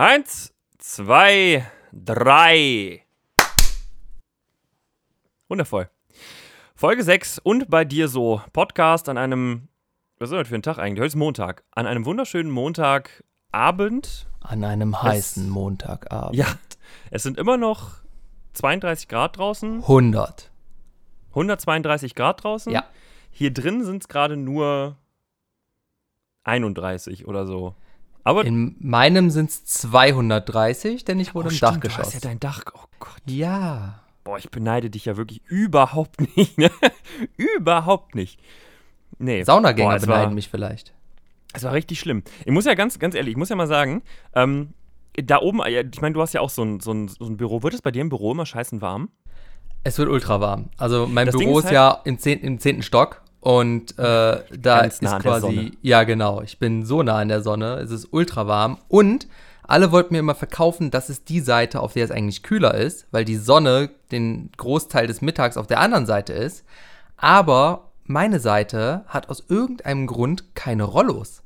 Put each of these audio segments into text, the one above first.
Eins, zwei, drei. Wundervoll. Folge 6 und bei dir so. Podcast an einem, was ist das für ein Tag eigentlich? Heute ist Montag. An einem wunderschönen Montagabend. An einem heißen es, Montagabend. Ja, es sind immer noch 32 Grad draußen. 100. 132 Grad draußen? Ja. Hier drin sind es gerade nur 31 oder so. Aber in meinem sind es 230, denn ich wurde oh, im stimmt, Dachgeschoss. Du hast ja dein Dach. Oh Gott. Ja. Boah, ich beneide dich ja wirklich überhaupt nicht. Ne? überhaupt nicht. Nee. Saunagänger Boah, beneiden war, mich vielleicht. Es war richtig schlimm. Ich muss ja ganz, ganz ehrlich, ich muss ja mal sagen, ähm, da oben, ich meine, du hast ja auch so ein, so, ein, so ein Büro. Wird es bei dir im Büro immer scheißen warm? Es wird ultra warm. Also mein das Büro ist, halt ja im zehnten, im zehnten Stock und äh, da ist nah quasi, ja genau, ich bin so nah an der Sonne, es ist ultra warm und alle wollten mir immer verkaufen, das ist die Seite, auf der es eigentlich kühler ist, weil die Sonne den Großteil des Mittags auf der anderen Seite ist. Aber meine Seite hat aus irgendeinem Grund keine Rollos.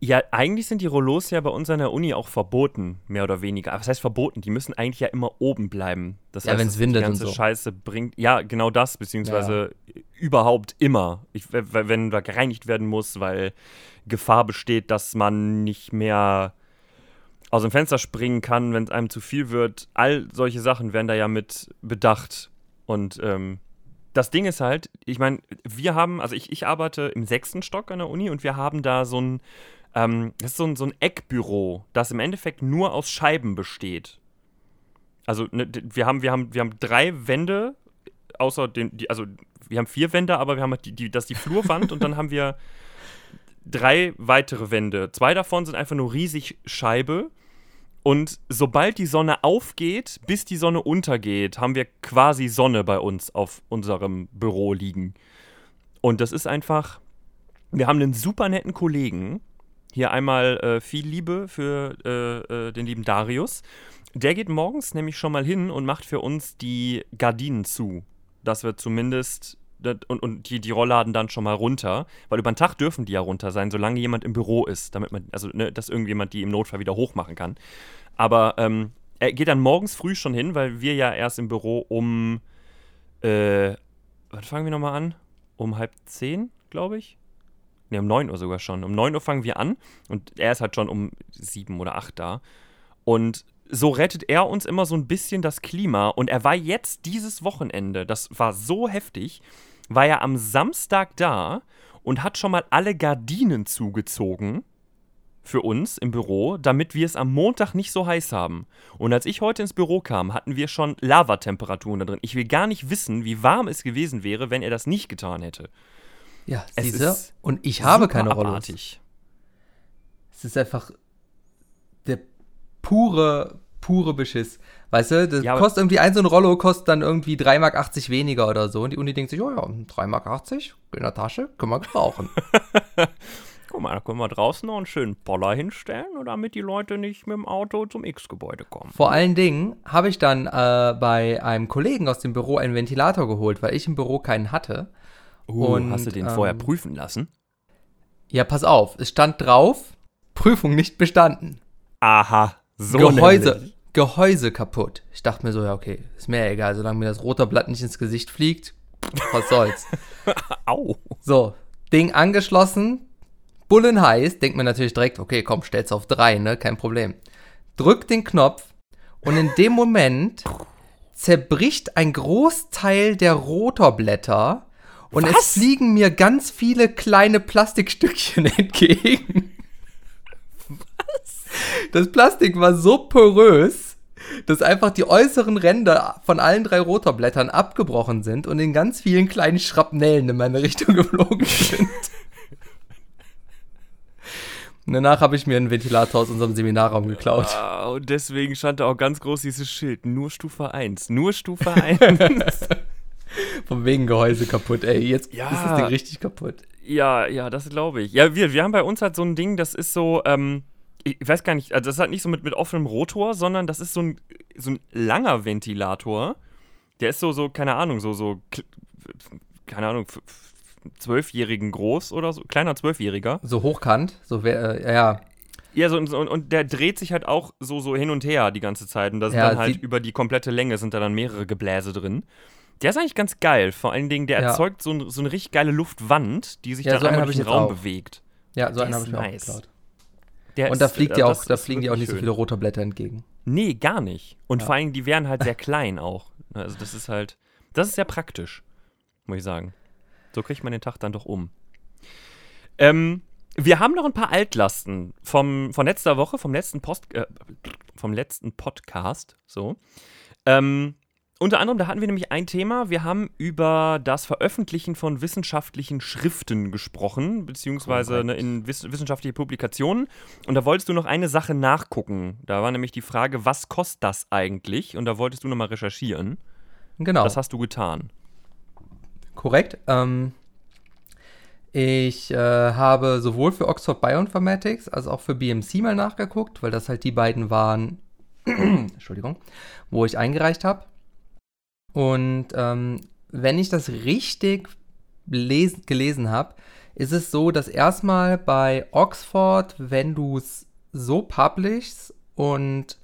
Ja, eigentlich sind die Rollos ja bei uns an der Uni auch verboten, mehr oder weniger. Aber was heißt verboten? Die müssen eigentlich ja immer oben bleiben. Das ja, wenn es windet die ganze und so. Scheiße bringt. Ja, genau das, beziehungsweise ja. überhaupt immer. Ich, wenn da gereinigt werden muss, weil Gefahr besteht, dass man nicht mehr aus dem Fenster springen kann, wenn es einem zu viel wird. All solche Sachen werden da ja mit bedacht. Und ähm, das Ding ist halt, ich meine, wir haben, also ich, ich arbeite im sechsten Stock an der Uni und wir haben da so ein ähm, das ist so ein, so ein Eckbüro, das im Endeffekt nur aus Scheiben besteht. Also ne, wir, haben, wir, haben, wir haben drei Wände, außer den, die, also wir haben vier Wände, aber wir haben halt die, die, das ist die Flurwand und dann haben wir drei weitere Wände. Zwei davon sind einfach nur riesig Scheibe. Und sobald die Sonne aufgeht, bis die Sonne untergeht, haben wir quasi Sonne bei uns auf unserem Büro liegen. Und das ist einfach. Wir haben einen super netten Kollegen, hier einmal äh, viel Liebe für äh, äh, den lieben Darius. Der geht morgens nämlich schon mal hin und macht für uns die Gardinen zu. Dass wir zumindest und, und die, die Rollladen dann schon mal runter, weil über den Tag dürfen die ja runter sein, solange jemand im Büro ist, damit man, also ne, dass irgendjemand die im Notfall wieder hochmachen kann. Aber ähm, er geht dann morgens früh schon hin, weil wir ja erst im Büro um, äh, was fangen wir nochmal an? Um halb zehn, glaube ich. Ne, um 9 Uhr sogar schon. Um 9 Uhr fangen wir an und er ist halt schon um 7 oder 8 da. Und so rettet er uns immer so ein bisschen das Klima. Und er war jetzt dieses Wochenende, das war so heftig, war er am Samstag da und hat schon mal alle Gardinen zugezogen für uns im Büro, damit wir es am Montag nicht so heiß haben. Und als ich heute ins Büro kam, hatten wir schon Lavatemperaturen da drin. Ich will gar nicht wissen, wie warm es gewesen wäre, wenn er das nicht getan hätte. Ja, siehste? Und ich habe keine abartig. Es ist einfach der pure, pure Beschiss. Weißt du, das ja, kostet irgendwie ein so ein Rollo, kostet dann irgendwie 3,80 Mark weniger oder so. Und die Uni denkt sich, oh ja, 3,80 Mark in der Tasche, können wir gebrauchen. Guck mal, da können wir draußen noch einen schönen Poller hinstellen, damit die Leute nicht mit dem Auto zum X-Gebäude kommen. Vor allen Dingen habe ich dann äh, bei einem Kollegen aus dem Büro einen Ventilator geholt, weil ich im Büro keinen hatte. Uh, und, hast du den ähm, vorher prüfen lassen? Ja, pass auf. Es stand drauf, Prüfung nicht bestanden. Aha, so Gehäuse, Gehäuse kaputt. Ich dachte mir so, ja, okay, ist mir egal, solange mir das rote Blatt nicht ins Gesicht fliegt, was soll's. Au. So, Ding angeschlossen, Bullen heiß, denkt mir natürlich direkt, okay, komm, stell's auf drei, ne, kein Problem. Drück den Knopf und in dem Moment zerbricht ein Großteil der Rotorblätter und Was? es fliegen mir ganz viele kleine Plastikstückchen entgegen. Was? Das Plastik war so porös, dass einfach die äußeren Ränder von allen drei Rotorblättern abgebrochen sind und in ganz vielen kleinen Schrapnellen in meine Richtung geflogen sind. Danach habe ich mir einen Ventilator aus unserem Seminarraum geklaut. Ah, und deswegen stand da auch ganz groß dieses Schild, nur Stufe 1, nur Stufe 1. Von wegen Gehäuse kaputt, ey. Jetzt ja. ist das Ding richtig kaputt. Ja, ja, das glaube ich. Ja, wir, wir haben bei uns halt so ein Ding, das ist so, ähm, ich weiß gar nicht, also das ist halt nicht so mit, mit offenem Rotor, sondern das ist so ein, so ein langer Ventilator. Der ist so, so, keine Ahnung, so, so, keine Ahnung, zwölfjährigen groß oder so, kleiner Zwölfjähriger. So hochkant, so, äh, ja. Ja, so, und, und der dreht sich halt auch so, so hin und her die ganze Zeit. Und das Ja, dann halt über die komplette Länge sind da dann mehrere Gebläse drin. Der ist eigentlich ganz geil. Vor allen Dingen, der Ja. erzeugt so, ein, so eine richtig geile Luftwand, die sich Ja, dann so einmal durch den Raum auch. bewegt. Ja, so Der einen habe ist ich mir nice. auch geklaut. Der Und da ist- fliegt äh, ja auch, da ist fliegen dir auch nicht so schön. viele rote Blätter entgegen. Nee, gar nicht. Und Ja. vor allem, die wären halt sehr klein auch. Also das ist halt, das ist sehr praktisch, muss ich sagen. So kriegt man den Tag dann doch um. Ähm, wir haben noch ein paar Altlasten vom, von letzter Woche, vom letzten, Post, äh, vom letzten Podcast. So. Ähm, unter anderem, da hatten wir nämlich ein Thema. Wir haben über das Veröffentlichen von wissenschaftlichen Schriften gesprochen, beziehungsweise ne, in wiss wissenschaftliche Publikationen. Und da wolltest du noch eine Sache nachgucken. Da war nämlich die Frage, was kostet das eigentlich? Und da wolltest du nochmal recherchieren. Genau. Das hast du getan. Korrekt. Ähm, ich äh, habe sowohl für Oxford Bioinformatics als auch für BMC mal nachgeguckt, weil das halt die beiden waren, Entschuldigung, wo ich eingereicht habe. Und ähm, wenn ich das richtig les gelesen habe, ist es so, dass erstmal bei Oxford, wenn du es so publishst und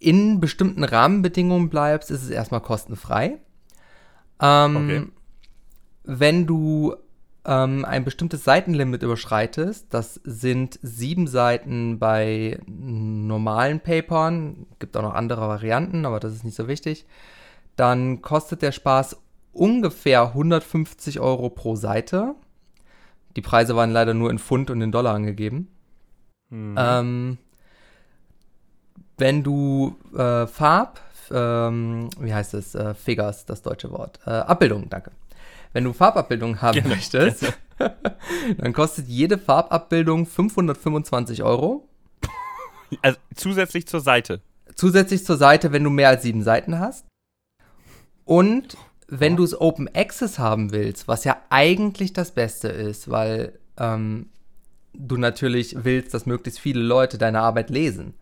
in bestimmten Rahmenbedingungen bleibst, ist es erstmal kostenfrei. Ähm, Okay. Wenn du ähm, ein bestimmtes Seitenlimit überschreitest, das sind sieben Seiten bei normalen Papern, gibt auch noch andere Varianten, aber das ist nicht so wichtig, dann kostet der Spaß ungefähr 150 Euro pro Seite. Die Preise waren leider nur in Pfund und in Dollar angegeben. Hm. Ähm, wenn du äh, Farb, ähm, wie heißt es, äh, Figures, das deutsche Wort, äh, Abbildung, danke. Wenn du Farbabbildung haben Gerne, möchtest, dann kostet jede Farbabbildung 525 Euro. also zusätzlich zur Seite. Zusätzlich zur Seite, wenn du mehr als sieben Seiten hast. Und wenn du es Open Access haben willst, was ja eigentlich das Beste ist, weil ähm, du natürlich willst, dass möglichst viele Leute deine Arbeit lesen,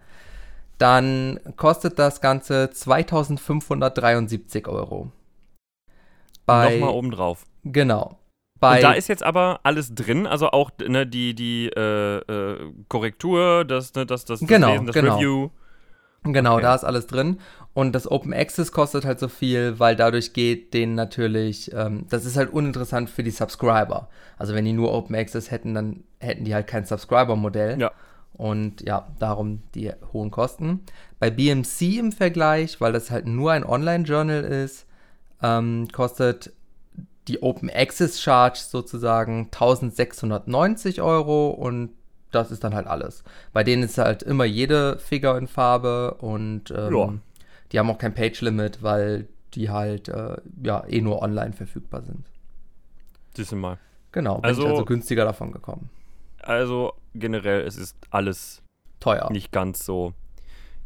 dann kostet das Ganze 2573 Euro. Bei, Nochmal obendrauf. Genau. Bei, Und da ist jetzt aber alles drin, also auch ne, die, die äh, äh, Korrektur, das, ne, das, das, das Genau, Lesen, das genau. Review. Genau, Okay. da ist alles drin. Und das Open Access kostet halt so viel, weil dadurch geht denen natürlich, ähm, das ist halt uninteressant für die Subscriber. Also wenn die nur Open Access hätten, dann hätten die halt kein Subscriber-Modell. Ja. Und ja, darum die hohen Kosten. Bei BMC im Vergleich, weil das halt nur ein Online-Journal ist, ähm, kostet die Open Access Charge sozusagen 1690 Euro und das ist dann halt alles. Bei denen ist halt immer jede Figur in Farbe und ähm, Ja. Die haben auch kein Page-Limit, weil die halt äh, ja eh nur online verfügbar sind. Siehst du mal. Genau, bin Also- ich also günstiger davon gekommen. Also generell, es ist alles Teuer. nicht ganz so.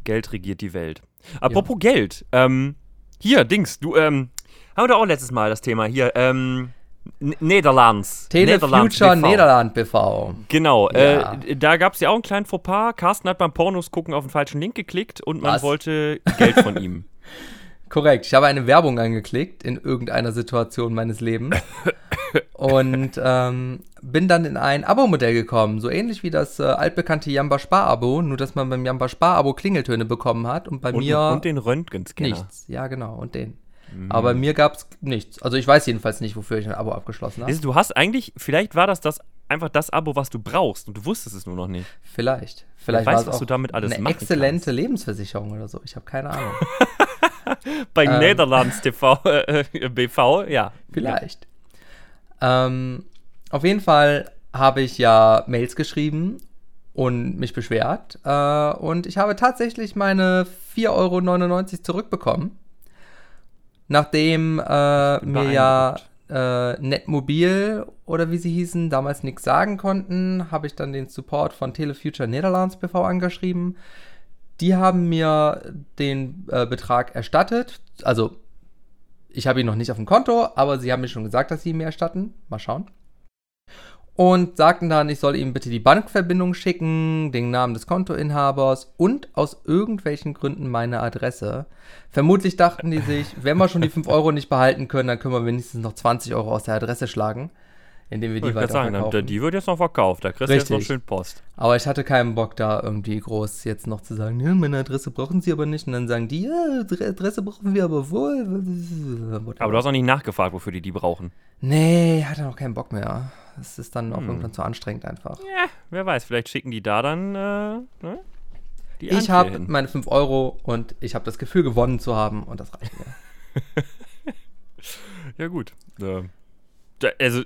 Geld regiert die Welt. Apropos Geld, ähm, hier, Dings, du, ähm, haben wir doch auch letztes Mal das Thema hier, ähm, Nederlands. Telefuture BV. Niederland BV. Genau, Ja. äh, da gab es ja auch einen kleinen Fauxpas. Carsten hat beim Pornos gucken auf den falschen Link geklickt und man Was? wollte Geld von ihm. Korrekt. Ich habe eine Werbung angeklickt in irgendeiner Situation meines Lebens und ähm, bin dann in ein Abo-Modell gekommen. So ähnlich wie das äh, altbekannte Jamba Spar-Abo, nur dass man beim Jamba Spar-Abo Klingeltöne bekommen hat und bei Und, mir und den Röntgenscanner. nichts. Ja, genau, und den. Mhm. Aber mir gab es nichts. Also ich weiß jedenfalls nicht, wofür ich ein Abo abgeschlossen habe. Du hast eigentlich, vielleicht war das, das einfach das Abo, was du brauchst und du wusstest es nur noch nicht. Vielleicht. Vielleicht Wer weiß, war es was auch du damit alles eine exzellente Lebensversicherung oder so. Ich habe keine Ahnung. Bei Ähm. Nederlands TV, äh, äh, BV, ja. Vielleicht. Ähm, auf jeden Fall habe ich ja Mails geschrieben und mich beschwert. Äh, und ich habe tatsächlich meine 4,99 Euro zurückbekommen. Nachdem äh, mir ja äh, Netmobil oder wie sie hießen, damals nichts sagen konnten, habe ich dann den Support von Telefuture Netherlands BV angeschrieben. Die haben mir den äh, Betrag erstattet. Also, ich habe ihn noch nicht auf dem Konto, aber sie haben mir schon gesagt, dass sie ihn mir erstatten. Mal schauen. Und sagten dann, ich soll ihm bitte die Bankverbindung schicken, den Namen des Kontoinhabers und aus irgendwelchen Gründen meine Adresse. Vermutlich dachten die sich, wenn wir schon die 5 Euro nicht behalten können, dann können wir wenigstens noch 20 Euro aus der Adresse schlagen. indem wir die Ich weiter sagen, verkaufen. die wird jetzt noch verkauft. Da kriegst du jetzt noch schön Post. Aber ich hatte keinen Bock, da irgendwie groß jetzt noch zu sagen, ja, meine Adresse brauchen Sie aber nicht. Und dann sagen die, ja, Adre- Adresse brauchen wir aber wohl. Aber du hast auch nicht nachgefragt, wofür die die brauchen. Nee, hatte noch keinen Bock mehr. Das ist dann auch Hm. irgendwann zu anstrengend einfach. Ja, wer weiß, vielleicht schicken die da dann äh, ne? die Ich habe meine 5 Euro und ich habe das Gefühl, gewonnen zu haben und das reicht mir. Ja, gut. Da, also,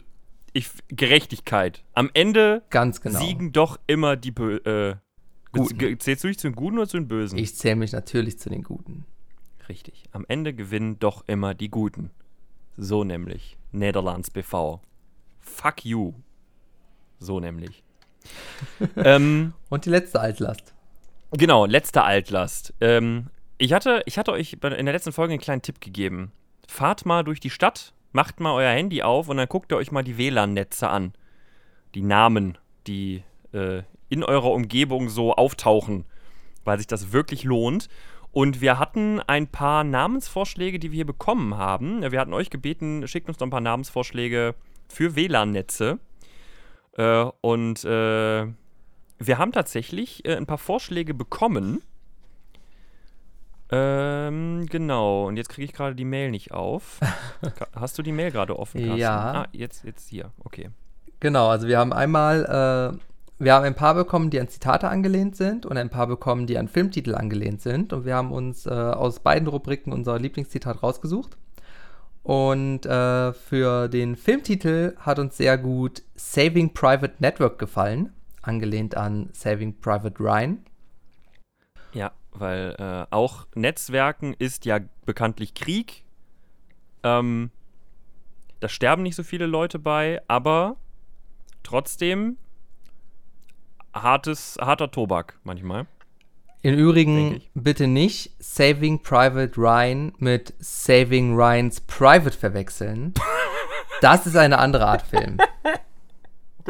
ich, Gerechtigkeit. Am Ende Ganz genau. siegen doch immer die Bö äh, Guten. Zählst du dich zu den Guten oder zu den Bösen? Ich zähle mich natürlich zu den Guten. Richtig. Am Ende gewinnen doch immer die Guten. So nämlich. Netherlands BV. Fuck you. So nämlich. ähm, Und die letzte Altlast. genau, letzte Altlast. Ähm, ich, hatte, ich hatte euch in der letzten Folge einen kleinen Tipp gegeben. Fahrt mal durch die Stadt, macht mal euer Handy auf und dann guckt ihr euch mal die WLAN-Netze an. Die Namen, die äh, in eurer Umgebung so auftauchen, weil sich das wirklich lohnt. Und wir hatten ein paar Namensvorschläge, die wir hier bekommen haben. Wir hatten euch gebeten, schickt uns doch ein paar Namensvorschläge für WLAN-Netze. Äh, und äh, wir haben tatsächlich äh, ein paar Vorschläge bekommen. Ähm, genau. Und jetzt kriege ich gerade die Mail nicht auf. Hast du die Mail gerade offen? Carsten? Ja. Ah, jetzt, jetzt hier. Okay. Genau, also wir haben einmal, äh, wir haben ein paar bekommen, die an Zitate angelehnt sind und ein paar bekommen, die an Filmtitel angelehnt sind. Und wir haben uns äh, aus beiden Rubriken unser Lieblingszitat rausgesucht. Und äh, für den Filmtitel hat uns sehr gut Saving Private Network gefallen, angelehnt an Saving Private Ryan. Ja, weil äh, auch Netzwerken ist ja bekanntlich Krieg. Ähm, da sterben nicht so viele Leute bei, aber trotzdem hartes, harter Tobak manchmal. Im Übrigen bitte nicht Saving Private Ryan mit Saving Ryans Private verwechseln. Das ist eine andere Art Film.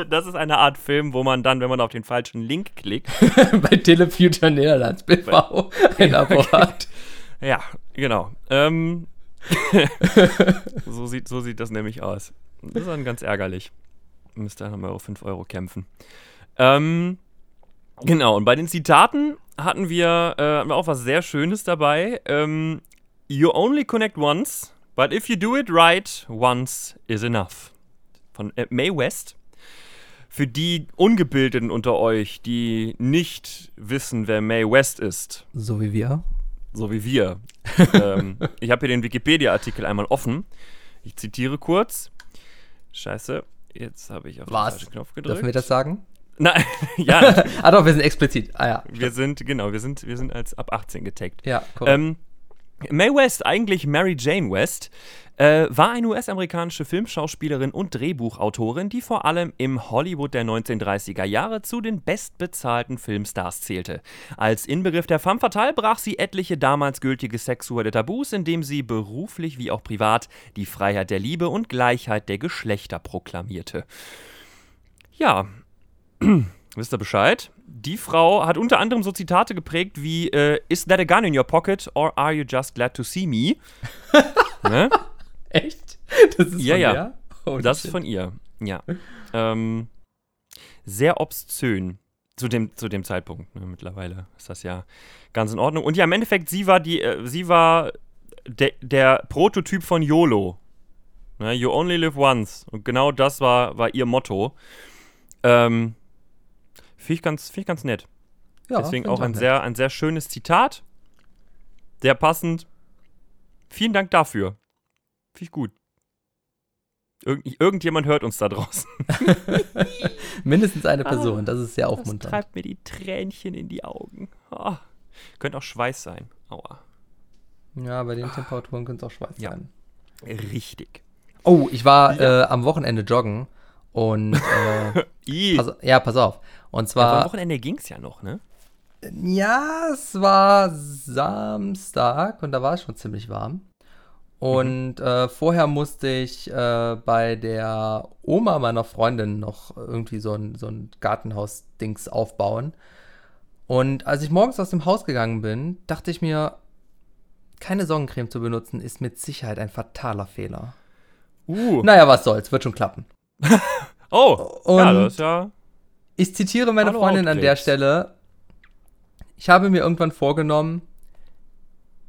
Das ist eine Art Film, wo man dann, wenn man auf den falschen Link klickt, Bei Telefuture Netherlands BV ein Abo hat. Ja, genau. Ähm, so, sieht, so sieht das nämlich aus. Das ist dann ganz ärgerlich. Müsste dann mal auf 5 Euro kämpfen. Ähm, genau, und bei den Zitaten hatten wir, äh, hatten wir auch was sehr Schönes dabei. Ähm, you only connect once, but if you do it right, once is enough. Von äh, Mae West. Für die Ungebildeten unter euch, die nicht wissen, wer Mae West ist, So wie wir. so wie wir. ähm, ich habe hier den Wikipedia-Artikel einmal offen. Ich zitiere kurz. Scheiße, jetzt habe ich auf Was? den falschen Knopf gedrückt. Dürfen wir das sagen? Nein, ja, ah doch, wir sind explizit. Ah ja. wir sind, genau, wir sind, wir sind als ab 18 getaggt. Ja, korrekt. Ähm, Mae West, eigentlich Mary Jane West, äh, war eine US-amerikanische Filmschauspielerin und Drehbuchautorin, die vor allem im Hollywood der 1930er Jahre zu den bestbezahlten Filmstars zählte. Als Inbegriff der femme fatale brach sie etliche damals gültige sexuelle Tabus, indem sie beruflich wie auch privat die Freiheit der Liebe und Gleichheit der Geschlechter proklamierte. Ja, wisst ihr Bescheid? Die Frau hat unter anderem so Zitate geprägt wie äh, Is that a gun in your pocket or are you just glad to see me? ne? Echt? Das ist Ja, von ja. der? Oh, Das ist shit. von ihr. Ja. Ähm, sehr obszön. Zu dem, zu dem Zeitpunkt. Ne? Mittlerweile ist das ja ganz in Ordnung. Und ja, im Endeffekt, sie war die, äh, sie war de, der Prototyp von YOLO. Ne? You only live once. Und genau das war, war ihr Motto. Ähm, Finde ich, ganz- find ich ganz nett. Ja, Deswegen auch ein nett. sehr, ein sehr schönes Zitat. Sehr passend. Vielen Dank dafür. Finde ich gut. Irgend, irgendjemand hört uns da draußen. Mindestens eine Ah, Person, das ist sehr Das aufmunternd. treibt mir die Tränchen in die Augen. Ah. Könnte auch Schweiß sein. Aua. Ja, bei den Temperaturen könnte es auch Schweiß Ja. sein. Richtig. Oh, ich war äh, am Wochenende joggen und äh, pass, ja, pass auf. Und Aber am zwar, Wochenende ging es ja noch, ne? ja, es war Samstag und da war es schon ziemlich warm. Und äh, vorher musste ich äh, bei der Oma meiner Freundin noch irgendwie so ein, so ein Gartenhaus-Dings aufbauen. Und als ich morgens aus dem Haus gegangen bin, dachte ich mir, keine Sonnencreme zu benutzen, ist mit Sicherheit ein fataler Fehler. Uh. Naja, was soll's, wird schon klappen. oh, Und ja, das ist ja. Ich zitiere meine Hallo, Freundin an der. Stelle. Ich habe mir irgendwann vorgenommen,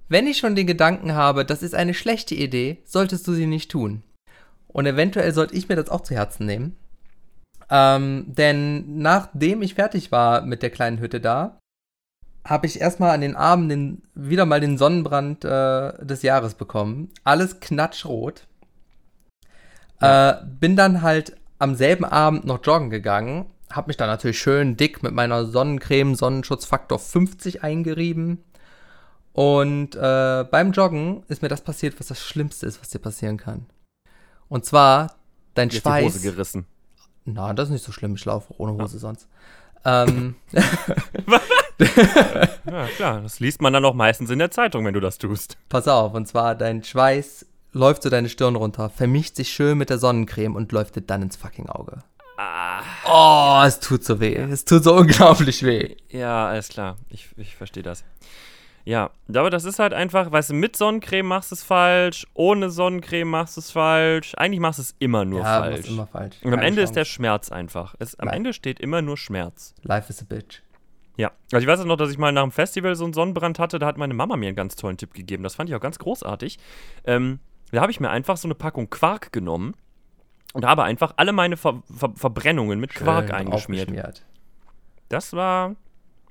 wenn ich schon den Gedanken habe, das ist eine schlechte Idee, solltest du sie nicht tun. Und eventuell sollte ich mir das auch zu Herzen nehmen. Ähm, denn nachdem ich fertig war mit der kleinen Hütte da, habe ich erstmal an den Armen den, wieder mal den Sonnenbrand äh, des Jahres bekommen. Alles knatschrot. Äh, bin dann halt am selben Abend noch joggen gegangen. Hab mich dann natürlich schön dick mit meiner Sonnencreme Sonnenschutzfaktor 50 eingerieben. Und äh, beim Joggen ist mir das passiert, was das Schlimmste ist, was dir passieren kann. Und zwar, dein Dir ist die Hose Schweiß. gerissen. Na, das ist nicht so schlimm. Ich laufe ohne Hose sonst. Ähm, Ja, klar. Das liest man dann auch meistens in der Zeitung, wenn du das tust. pass auf, und zwar dein Schweiß läuft so deine Stirn runter, vermischt sich schön mit der Sonnencreme und läuft dir dann ins fucking Auge. Ah. Oh, es tut so weh. Es tut so unglaublich weh. Ja, alles klar. Ich, ich verstehe das. Ja, aber das ist halt einfach, weißt du, mit Sonnencreme machst du es falsch, ohne Sonnencreme machst du es falsch. Eigentlich machst du es immer nur ja, falsch. immer falsch. Und am Keine Ende ist der Chance. Schmerz einfach. Es, am Nein. Ende steht immer nur Schmerz. Life is a bitch. Ja. Also ich weiß auch noch, dass ich mal nach dem Festival so einen Sonnenbrand hatte. Da hat meine Mama mir einen ganz tollen Tipp gegeben. Das fand ich auch ganz großartig. Ähm, da habe ich mir einfach so eine Packung Quark genommen und habe einfach alle meine Ver Ver Verbrennungen mit Quark Schön eingeschmiert. Das war,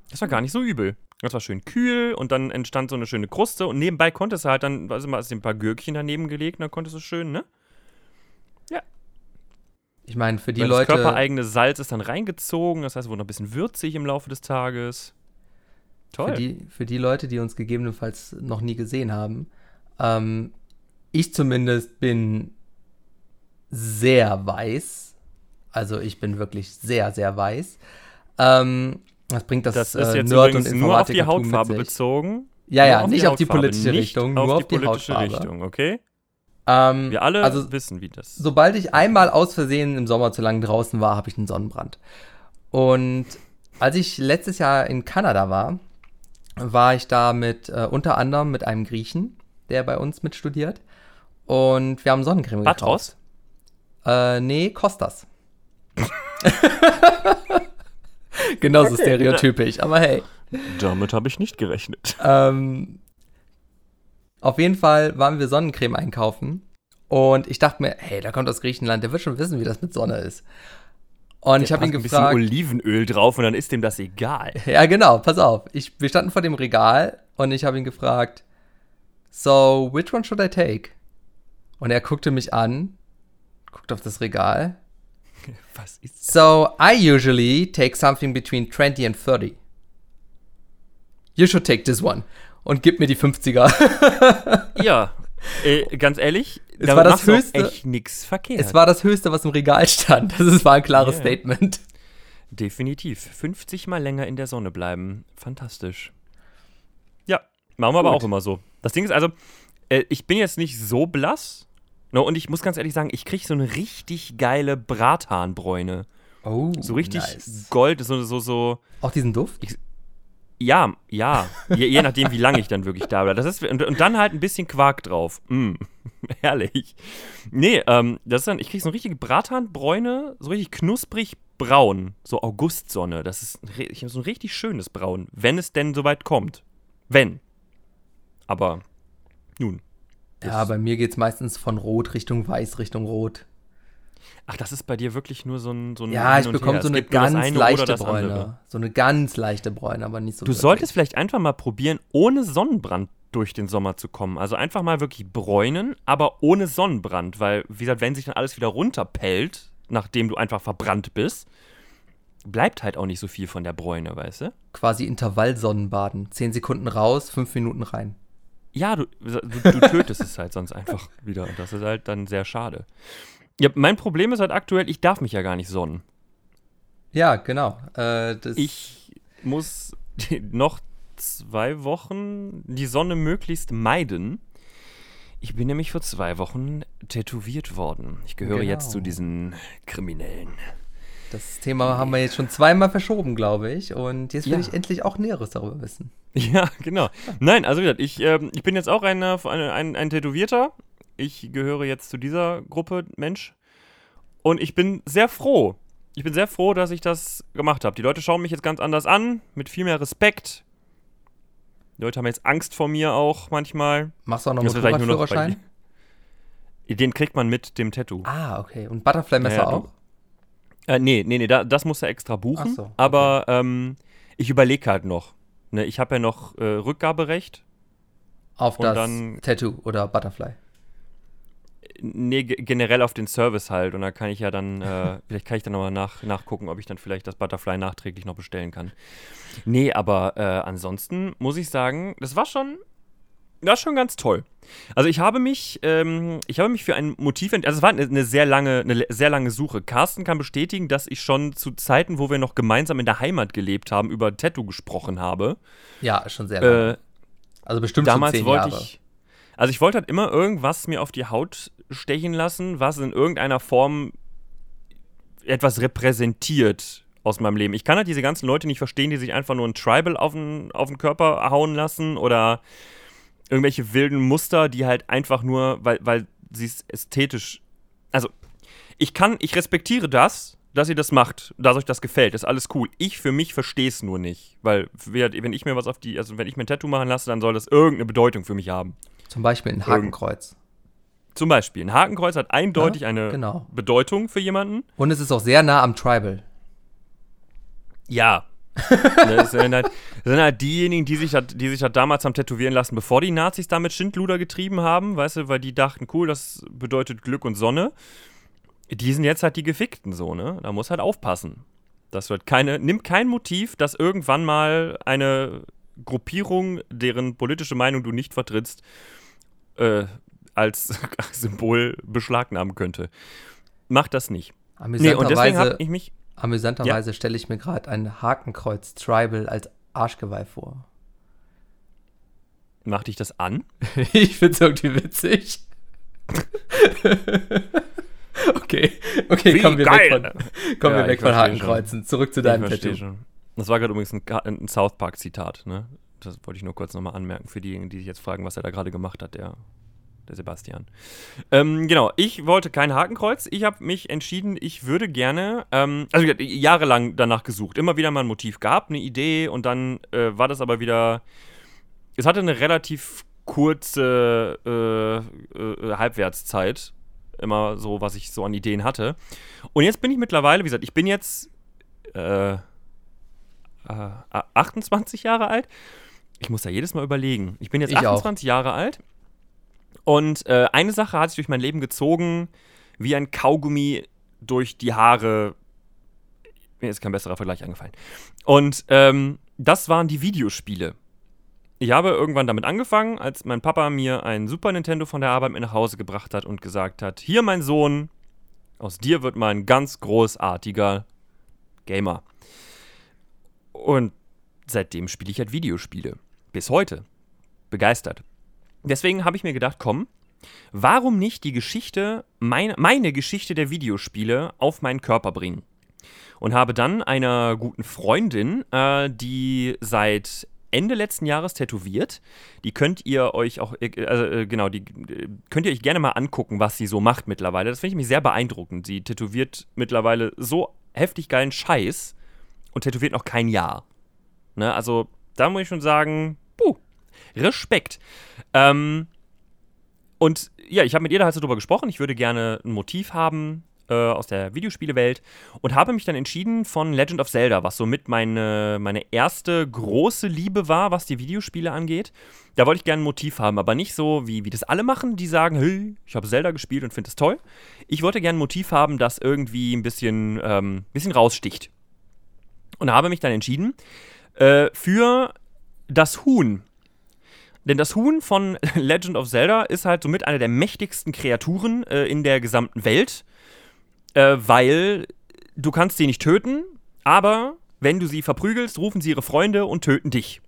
das war gar nicht so übel. Das war schön kühl und dann entstand so eine schöne Kruste und nebenbei konntest du halt dann, also mal hast du ein paar Gürkchen daneben gelegt und dann konntest du schön, ne? Ich meine, für die Weil Leute. Das körpereigene Salz ist dann reingezogen, das heißt, es wurde noch ein bisschen würzig im Laufe des Tages. Toll. Für die, für die Leute, die uns gegebenenfalls noch nie gesehen haben, ähm, ich zumindest bin sehr weiß. Also ich bin wirklich sehr, sehr weiß. Ähm, was bringt das, das ist äh, jetzt Nerd- übrigens und nur auf die Hautfarbe bezogen. Ja, ja, nicht auf die politische nicht Richtung, auf nur auf die politische Hautfarbe. Richtung, okay? Ähm, Wir alle also wissen, wie das. sobald ich einmal aus Versehen im Sommer zu lange draußen war, habe ich einen Sonnenbrand. Und als ich letztes Jahr in Kanada war, war ich da mit äh, unter anderem mit einem Griechen, der bei uns mitstudiert. Und wir haben Sonnencreme Patros? gekauft. Äh, nee, Kostas. Genauso Okay. stereotypisch, aber hey. Damit habe ich nicht gerechnet. Ähm, auf jeden Fall waren wir Sonnencreme einkaufen. Und ich dachte mir, hey, da kommt aus Griechenland, der wird schon wissen, wie das mit Sonne ist. Und ich habe ihn ein gefragt. bisschen Olivenöl drauf und dann ist dem das egal. Ja, genau, pass auf. Ich, wir standen vor dem Regal und ich habe ihn gefragt, so, which one should I take? Und er guckte mich an, guckte auf das Regal. Was ist So, I usually take something between 20 and 30. You should take this one. Und gib mir die 50er. Ja, äh, ganz ehrlich, Es war das höchste- echt nichts verkehrt. Es war das Höchste, was im Regal stand. Das ist- war ein klares Ja. Statement. Definitiv. 50 mal länger in der Sonne bleiben. Fantastisch. Ja, machen wir aber Gut. auch immer so. Das Ding ist also, äh, ich bin jetzt nicht so blass. No, und ich muss ganz ehrlich sagen, ich kriege so eine richtig geile Brathahnbräune. Oh, So richtig Gold, so, so, so. Auch diesen Duft? Ja, ja. Je, je nachdem, wie lange ich dann wirklich da bleibe. Das ist, und, und dann halt ein bisschen Quark drauf. Mm, herrlich. Nee, ähm, das ist dann, ich kriege so eine richtige Brathahnbräune, so richtig knusprig braun. So Augustsonne. Das ist ich so ein richtig schönes Braun. Wenn es denn soweit kommt. Wenn. Aber nun. Ja, bei mir geht es meistens von Rot Richtung Weiß Richtung Rot. Ach, das ist bei dir wirklich nur so ein. So ein Ja, ich bekomme so eine ganz leichte. Bräune. So eine ganz leichte Bräune, aber nicht so. Du wirklich. solltest vielleicht einfach mal probieren, ohne Sonnenbrand durch den Sommer zu kommen. Also einfach mal wirklich bräunen, aber ohne Sonnenbrand, weil, wie gesagt, wenn sich dann alles wieder runterpellt, nachdem du einfach verbrannt bist, bleibt halt auch nicht so viel von der Bräune, weißt du? quasi Intervallsonnenbaden. Zehn Sekunden raus, fünf Minuten rein. Ja, du, du, du tötest es halt sonst einfach wieder. Und das ist halt dann sehr schade. Ja, mein Problem ist halt aktuell, ich darf mich ja gar nicht sonnen. Ja, genau. Äh, Ich muss noch zwei Wochen die Sonne möglichst meiden. Ich bin nämlich vor zwei Wochen tätowiert worden. Ich gehöre Genau. jetzt zu diesen Kriminellen. Das Thema haben wir jetzt schon zweimal verschoben, glaube ich. Und jetzt will Ja. ich endlich auch Näheres darüber wissen. Ja, genau. Nein, also wie gesagt, ich, ähm, ich bin jetzt auch ein, ein, ein, ein Tätowierter. Ich gehöre jetzt zu dieser Gruppe Mensch. Und ich bin sehr froh. Ich bin sehr froh, dass ich das gemacht habe. Die Leute schauen mich jetzt ganz anders an, mit viel mehr Respekt. Die Leute haben jetzt Angst vor mir auch manchmal. Machst du auch noch noch Motorradführerschein? Den kriegt man mit dem Tattoo. Ah, okay. Und Butterfly-Messer Ja, ja, auch? Äh, nee, nee, nee, da, das musst du extra buchen. So, okay. Aber ähm, ich überlege halt noch. Ne, ich habe ja noch äh, Rückgaberecht. Auf das dann- Tattoo oder Butterfly. Nee, ge- generell auf den Service halt. Und da kann ich ja dann, äh, vielleicht kann ich dann nochmal nach, nachgucken, ob ich dann vielleicht das Butterfly nachträglich noch bestellen kann. Nee, aber äh, ansonsten muss ich sagen, das war schon, das war schon ganz toll. Also ich habe mich, ähm, ich habe mich für ein Motiv, ent- also es war eine, eine sehr lange, eine sehr lange Suche. Carsten kann bestätigen, dass ich schon zu Zeiten, wo wir noch gemeinsam in der Heimat gelebt haben, über Tattoo gesprochen habe. Ja, schon sehr lange. Äh, also bestimmt damals schon zehn wollte Jahre. ich. Also ich wollte halt immer irgendwas mir auf die Haut stechen lassen, was in irgendeiner Form etwas repräsentiert aus meinem Leben. Ich kann halt diese ganzen Leute nicht verstehen, die sich einfach nur ein Tribal auf den, auf den Körper hauen lassen oder irgendwelche wilden Muster, die halt einfach nur, weil, weil sie es ästhetisch. Also, ich kann, ich respektiere das, dass ihr das macht, dass euch das gefällt, ist alles cool. Ich für mich verstehe es nur nicht. Weil, wenn ich mir was auf die, also wenn ich mir ein Tattoo machen lasse, dann soll das irgendeine Bedeutung für mich haben. Zum Beispiel ein Hakenkreuz. Zum Beispiel, ein Hakenkreuz hat eindeutig eine genau. Bedeutung für jemanden. Und es ist auch sehr nah am Tribal. Ja. Ne, das sind halt, das sind halt diejenigen, die sich, halt, die sich halt damals haben tätowieren lassen, bevor die Nazis damit Schindluder getrieben haben, weißt du, weil die dachten, cool, das bedeutet Glück und Sonne. Die sind jetzt halt die Gefickten so, ne? Da muss halt aufpassen. Das wird keine, nimm kein Motiv, das irgendwann mal eine Gruppierung, deren politische Meinung du nicht vertrittst, äh, als Symbol beschlagnahmen könnte. Mach das nicht. Nee, und deswegen habe ich mich. Amüsanterweise stelle ich mir gerade ein Hakenkreuz Tribal als Arschgeweih vor. Mach dich das an? ich finde es irgendwie witzig. okay, okay, Wie kommen wir geil. weg von, kommen Ja, wir weg von Hakenkreuzen. Zurück zu deinem Tattoo. schon. Das war gerade übrigens ein, ein South Park-Zitat, ne? Das wollte ich nur kurz nochmal anmerken für diejenigen, die sich jetzt fragen, was er da gerade gemacht hat, der, der Sebastian. Ähm, genau, ich wollte kein Hakenkreuz. Ich habe mich entschieden, ich würde gerne, ähm, also jahrelang danach gesucht, immer wieder mal ein Motiv gab, eine Idee und dann äh, war das aber wieder, es hatte eine relativ kurze äh, äh, Halbwertszeit, immer so, was ich so an Ideen hatte. Und jetzt bin ich mittlerweile, wie gesagt, ich bin jetzt äh, äh, 28 Jahre alt. Ich muss da jedes Mal überlegen. Ich bin jetzt Ich auch. 28 Jahre alt. Und äh, eine Sache hat sich durch mein Leben gezogen, wie ein Kaugummi durch die Haare. Mir ist kein besserer Vergleich angefallen. Und ähm, das waren die Videospiele. Ich habe irgendwann damit angefangen, als mein Papa mir ein Super Nintendo von der Arbeit mit nach Hause gebracht hat und gesagt hat: Hier, mein Sohn, aus dir wird mal ein ganz großartiger Gamer. Und seitdem spiele ich halt Videospiele. Bis heute. Begeistert. Deswegen habe ich mir gedacht, komm, warum nicht die Geschichte, meine, meine Geschichte der Videospiele auf meinen Körper bringen? Und habe dann einer guten Freundin, äh, die seit Ende letzten Jahres tätowiert. Die könnt ihr euch auch, äh, also, äh, genau, die äh, könnt ihr euch gerne mal angucken, was sie so macht mittlerweile. Das finde ich mich sehr beeindruckend. Sie tätowiert mittlerweile so heftig geilen Scheiß und tätowiert noch kein Jahr. Ne, also da muss ich schon sagen, puh, Respekt. Ähm, und ja, ich habe mit ihr da halt so drüber gesprochen. Ich würde gerne ein Motiv haben äh, aus der Videospielewelt und habe mich dann entschieden von Legend of Zelda, was somit meine, meine erste große Liebe war, was die Videospiele angeht. Da wollte ich gerne ein Motiv haben, aber nicht so, wie, wie das alle machen, die sagen, hey, ich habe Zelda gespielt und finde es toll. Ich wollte gerne ein Motiv haben, das irgendwie ein bisschen, ähm, bisschen raussticht. Und habe mich dann entschieden äh, für das Huhn. Denn das Huhn von Legend of Zelda ist halt somit eine der mächtigsten Kreaturen äh, in der gesamten Welt, äh, weil du kannst sie nicht töten, aber wenn du sie verprügelst, rufen sie ihre Freunde und töten dich.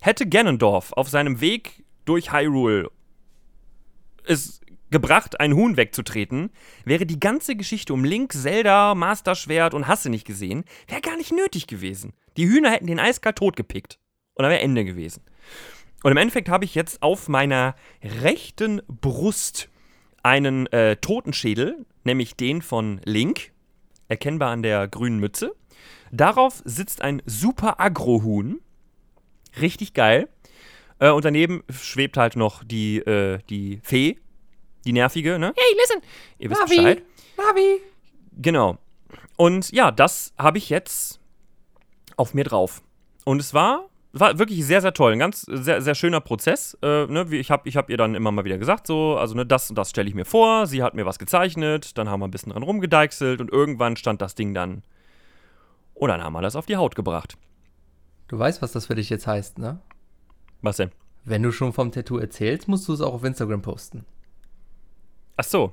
Hätte Ganondorf auf seinem Weg durch Hyrule es gebracht, ein Huhn wegzutreten, wäre die ganze Geschichte um Link, Zelda, Master Schwert und Hasse nicht gesehen, wäre gar nicht nötig gewesen. Die Hühner hätten den eiskalt totgepickt. Und dann wäre Ende gewesen. Und im Endeffekt habe ich jetzt auf meiner rechten Brust einen äh, Totenschädel, nämlich den von Link, erkennbar an der grünen Mütze. Darauf sitzt ein super Agrohuhn. Richtig geil. Äh, und daneben schwebt halt noch die, äh, die Fee, die nervige, ne? Hey, listen! Ihr wisst Navi. Bescheid. Navi. Genau. Und ja, das habe ich jetzt auf mir drauf. Und es war, war wirklich sehr, sehr toll. Ein ganz sehr, sehr schöner Prozess. Äh, ne, ich habe ich hab ihr dann immer mal wieder gesagt, so, also ne, das und das stelle ich mir vor. Sie hat mir was gezeichnet, dann haben wir ein bisschen dran rumgedeichselt und irgendwann stand das Ding dann. Und dann haben wir das auf die Haut gebracht. Du weißt, was das für dich jetzt heißt, ne? Was denn? Wenn du schon vom Tattoo erzählst, musst du es auch auf Instagram posten. Ach so.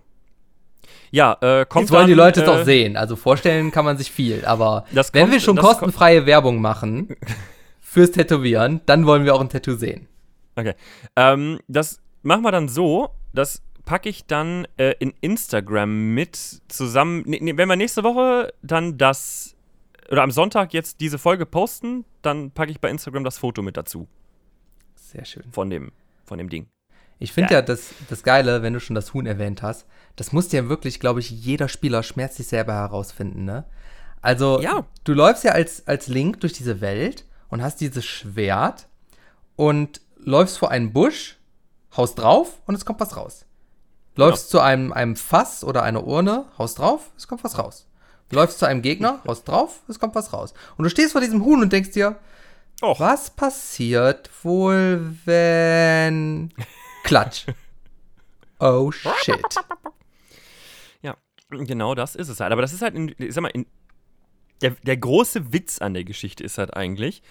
Ja, äh, kommt Jetzt wollen dann, die Leute es äh, doch sehen. Also vorstellen kann man sich viel, aber wenn kommt- wir schon kostenfreie Werbung machen fürs Tätowieren, dann wollen wir auch ein Tattoo sehen. Okay. Ähm, das machen wir dann so, das packe ich dann äh, in Instagram mit zusammen. Nee, nee, wenn wir nächste Woche dann das oder am Sonntag jetzt diese Folge posten, dann packe ich bei Instagram das Foto mit dazu Sehr schön. von dem, von dem Ding. Ich finde Ja. ja, das, das Geile, wenn du schon das Huhn erwähnt hast, das muss ja wirklich, glaube ich, jeder Spieler schmerzlich selber herausfinden, ne? Also, Ja. du läufst ja als, als Link durch diese Welt und hast dieses Schwert und läufst vor einen Busch, haust drauf und es kommt was raus. Läufst zu einem, einem Fass oder einer Urne, haust drauf, es kommt was raus. Läufst zu einem Gegner, haust drauf, es kommt was raus. Und du stehst vor diesem Huhn und denkst dir, Och. was passiert wohl, wenn. Klatsch. Oh shit. Ja, genau das ist es halt. Aber das ist halt, in, ich sag mal, in, der, der große Witz an der Geschichte ist halt eigentlich,